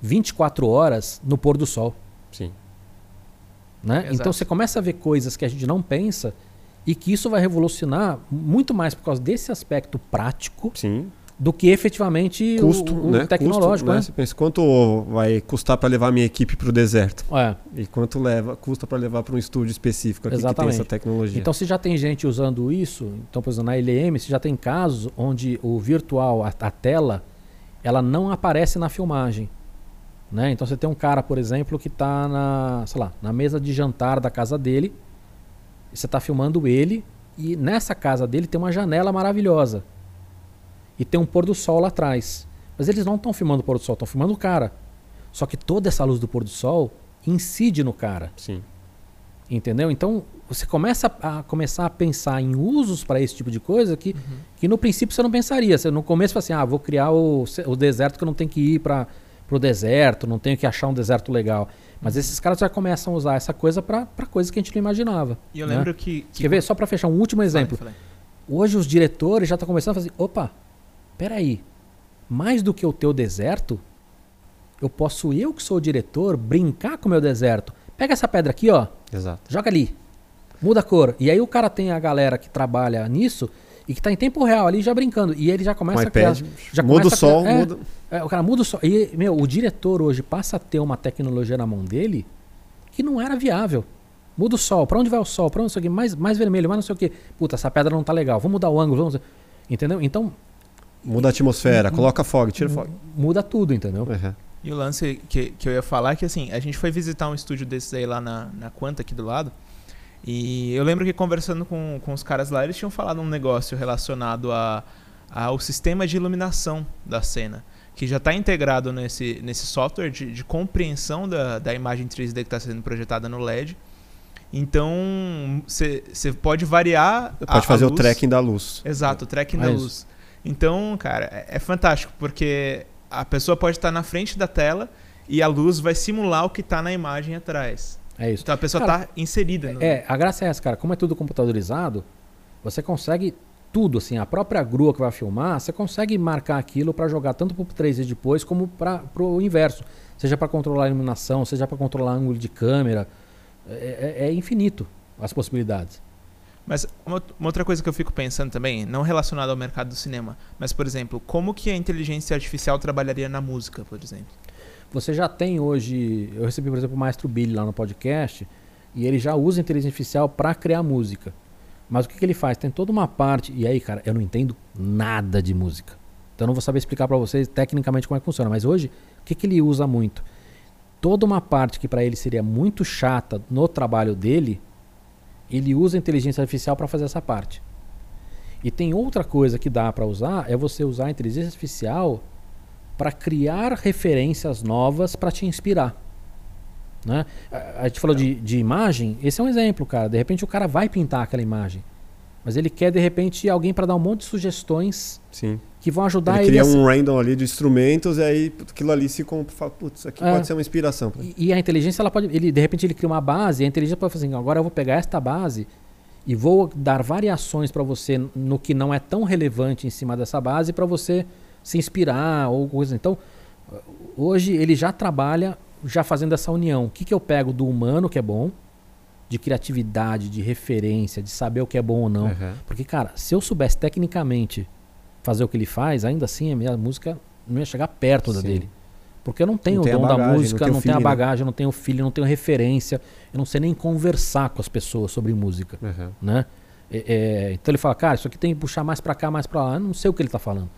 24 horas no pôr do sol. Sim. Né? Exato. Então você começa a ver coisas que a gente não pensa e que isso vai revolucionar muito mais por causa desse aspecto prático Sim. do que efetivamente Custo, o, o né? tecnológico. Custo, né? Você pensa quanto vai custar para levar minha equipe para o deserto né? É. e quanto leva custa para levar para um estúdio específico aqui que tem Exatamente. essa tecnologia. Então, se já tem gente usando isso, então, por exemplo, na LM, se já tem casos onde o virtual, a, a tela, ela não aparece na filmagem. Né? Então, você tem um cara, por exemplo, que está na, sei lá, na mesa de jantar da casa dele, você está filmando ele, e nessa casa dele tem uma janela maravilhosa. E tem um pôr do sol lá atrás. Mas eles não estão filmando o pôr do sol, estão filmando o cara. Só que toda essa luz do pôr do sol incide no cara. Sim. Entendeu? Então você começa a começar a pensar em usos para esse tipo de coisa que, que no princípio você não pensaria. Você no começo fala assim, ah, vou criar o, o deserto que eu não tenho que ir para o deserto, não tenho que achar um deserto legal. Mas esses caras já começam a usar essa coisa para coisas que a gente não imaginava. E eu né? lembro que. que Quer ver? Só para fechar um último exemplo. Fala aí, Hoje os diretores já estão começando a fazer, opa, peraí, mais do que o teu deserto, eu posso eu que sou o diretor brincar com o meu deserto. Pega essa pedra aqui, ó, Exato. joga ali, muda a cor. E aí o cara tem a galera que trabalha nisso e que tá em tempo real ali já brincando. E ele já Com começa a criar. já muda o sol, criar- é, muda. é, o cara muda o sol. E, meu, o diretor hoje passa a ter uma tecnologia na mão dele que não era viável. Muda o sol, pra onde vai o sol? Pra onde não sei o quê? Mais, mais vermelho, mais não sei o quê. Puta, essa pedra não tá legal. Vamos mudar o ângulo, vamos. Entendeu? Então, Muda a atmosfera, coloca fog, tira fog. muda tudo, entendeu? Uhum. E o lance que, que eu ia falar é que assim, a gente foi visitar um estúdio desses aí lá na, na Quanta, aqui do lado. E eu lembro que conversando com, com os caras lá, eles tinham falado um negócio relacionado a, ao sistema de iluminação da cena. Que já está integrado nesse, nesse software de, de compreensão da, da imagem 3D que está sendo projetada no LED. Então, você pode variar. a- Pode a fazer o luz. tracking da luz. Exato, o tracking É da isso. luz. Então, cara, é, é fantástico, porque a pessoa pode estar na frente da tela e a luz vai simular o que está na imagem atrás. É isso. Então a pessoa Cara, está inserida. No... É, a graça é essa, cara. Como é tudo computadorizado, você consegue tudo, assim, a própria grua que vai filmar, você consegue marcar aquilo para jogar tanto pro 3D depois como para o inverso. Seja para controlar a iluminação, seja para controlar ângulo de câmera. É, é, é infinito as possibilidades. Mas uma, uma, outra coisa que eu fico pensando também, não relacionada ao mercado do cinema, mas, por exemplo, como que a inteligência artificial trabalharia na música, por exemplo? Você já tem hoje, eu recebi, por exemplo, o Maestro Billy lá no podcast, e ele já usa inteligência artificial para criar música. Mas o que, que, ele faz? Tem toda uma parte, e aí, cara, eu não entendo nada de música. Então eu não vou saber explicar para vocês tecnicamente como é que funciona, mas hoje, o que, que ele usa muito? Toda uma parte que para ele seria muito chata no trabalho dele, ele usa inteligência artificial para fazer essa parte. E tem outra coisa que dá para usar, é você usar a inteligência artificial para criar referências novas para te inspirar. Né? A, a gente falou de, de imagem, esse é um exemplo, cara. De repente o cara vai pintar aquela imagem. Mas ele quer, de repente, alguém para dar um monte de sugestões Sim. que vão ajudar ele. Ele cria a... um random ali de instrumentos e aí aquilo ali se compra. Fala, putz, isso aqui é. pode ser uma inspiração. E, e, a inteligência, ela pode. Ele, de repente, ele cria uma base, e a inteligência pode fazer assim: agora eu vou pegar esta base e vou dar variações para você no que não é tão relevante em cima dessa base para você se inspirar ou coisa. Então, hoje ele já trabalha já fazendo essa união. O que, que eu pego do humano que é bom, de criatividade, de referência, de saber o que é bom ou não. Uhum. Porque, cara, se eu soubesse tecnicamente fazer o que ele faz, ainda assim a minha música não ia chegar perto da dele. Porque eu não tenho não o dom bagagem, da música, não, não tenho a bagagem, não tenho filho, não tenho referência, eu não sei nem conversar com as pessoas sobre música, uhum. né? É, é, então ele fala, cara, isso aqui tem que puxar mais para cá, mais para lá. Eu não sei o que ele está falando.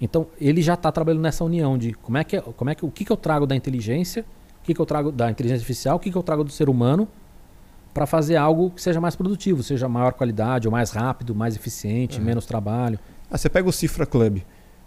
Então ele já está trabalhando nessa união de como é que, como é que o que, que eu trago da inteligência, o que, que eu trago da inteligência artificial, o que, que eu trago do ser humano para fazer algo que seja mais produtivo, seja maior qualidade, ou mais rápido, mais eficiente, uhum. menos trabalho. Ah, você pega o Cifra Club.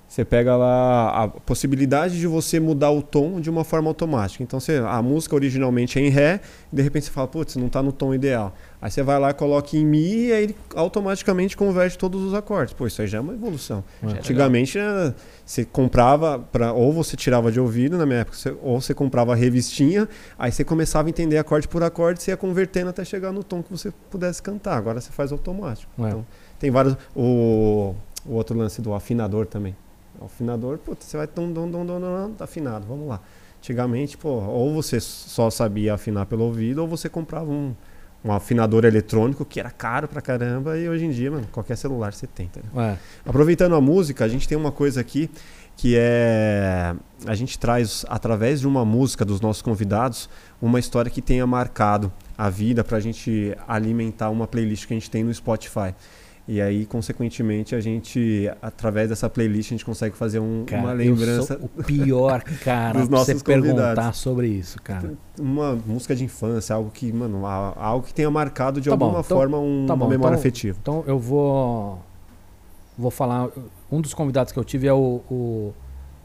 Você pega lá a possibilidade de você mudar o tom de uma forma automática. Então, você, a música originalmente é em Ré, e de repente você fala, putz, não está no tom ideal. Aí você vai lá, coloca em Mi e aí ele automaticamente converte todos os acordes. Pô, isso aí já é uma evolução. É. Antigamente, né, você comprava, pra, ou você tirava de ouvido, na minha época, você, ou você comprava a revistinha, aí você começava a entender acorde por acorde, você ia convertendo até chegar no tom que você pudesse cantar. Agora você faz automático. É. Então, tem vários. O, o outro lance do afinador também. Afinador, pô, você vai dum, dum, dum, dum, dum, tá afinado, vamos lá. Antigamente, pô, ou você só sabia afinar pelo ouvido, ou você comprava um, um afinador eletrônico que era caro pra caramba, e hoje em dia, mano, qualquer celular você tem, tá é. Aproveitando a música, a gente tem uma coisa aqui que é a gente traz através de uma música dos nossos convidados uma história que tenha marcado a vida para a gente alimentar uma playlist que a gente tem no Spotify. E aí, consequentemente, a gente, através dessa playlist, a gente consegue fazer um, cara, uma lembrança. O pior cara dos nossos você perguntar sobre isso, cara. Uma música de infância, algo que, mano, algo que tenha marcado de tá alguma bom, então, forma um, tá bom, uma memória então, afetiva. Então eu vou. Vou falar. Um dos convidados que eu tive é o, o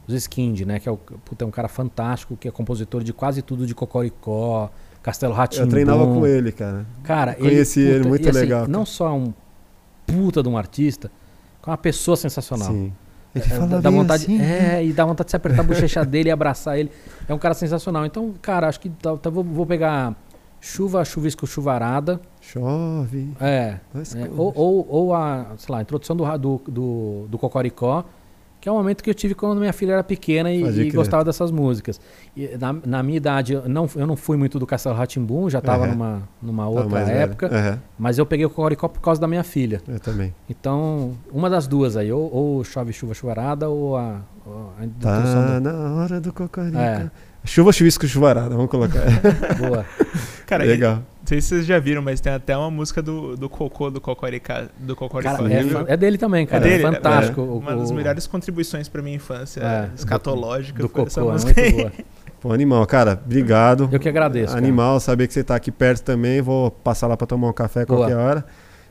Skind, né? Que é, o, puta, é um cara fantástico, que é compositor de quase tudo de Cocoricó, Castelo Ratinho. Eu treinava com ele, cara. Cara, Conheci ele, puta, ele muito assim, legal. Não só um puta de um artista, com uma pessoa sensacional. Sim. Ele é, fala dá vontade, assim, é, e dá vontade de se apertar a bochecha dele e abraçar ele. É um cara sensacional. Então, cara, acho que tá, tá, vou, vou, pegar chuva, chuvisco, chuvarada. Chove. É. é ou, ou, ou, a, sei lá, a introdução do, do, do, do Cocoricó que é um momento que eu tive quando minha filha era pequena e, e gostava dessas músicas. E na, na, minha idade, eu não, eu não fui muito do Castelo Ratimbum, já estava uhum. numa, numa outra época, uhum. mas eu peguei o Coricó por causa da minha filha. Eu também. Então, uma das duas aí, ou, ou Chove Chuva Chuvarada ou a, ou a Tá do... na hora do Cocorico. É. Chuva, chuvisco, chuvarada, vamos colocar. Boa. Cara, Legal. Não sei se vocês já viram, mas tem até uma música do, do Cocô, do Cocorica. Do Cocorica cara, é, é, dele também, cara. É, dele, é fantástico. É. Uma das melhores contribuições pra minha infância é, escatológica. Do, do Cocô, é muito boa. Pô, animal, cara, obrigado. Eu que agradeço. Animal, cara. saber que você tá aqui perto também. Vou passar lá pra tomar um café boa. qualquer hora.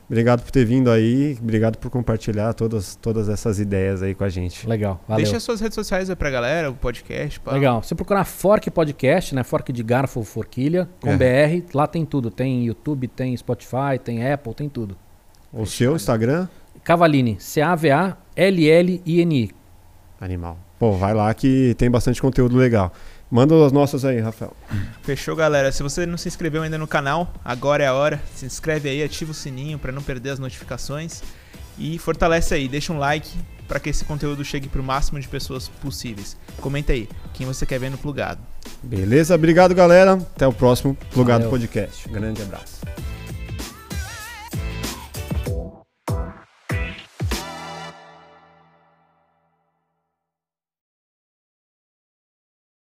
Obrigado por ter vindo aí, obrigado por compartilhar todas, todas essas ideias aí com a gente. Legal, valeu. Deixa as suas redes sociais aí pra galera, o podcast. Pá. Legal, você procurar Fork Podcast, né? Fork de garfo forquilha, com é. BR, lá tem tudo. Tem YouTube, tem Spotify, tem Apple, tem tudo. O seu Instagram? Cavalini, C-A-V-A-L-L-I-N-I. Animal. Pô, vai lá que tem bastante conteúdo legal. Manda as nossas aí, Rafael. Fechou, galera. Se você não se inscreveu ainda no canal, agora é a hora. Se inscreve aí, ativa o sininho para não perder as notificações. E fortalece aí, deixa um like para que esse conteúdo chegue para o máximo de pessoas possíveis. Comenta aí quem você quer ver no plugado. Beleza? Obrigado, galera. Até o próximo Plugado Valeu. Podcast. Grande abraço.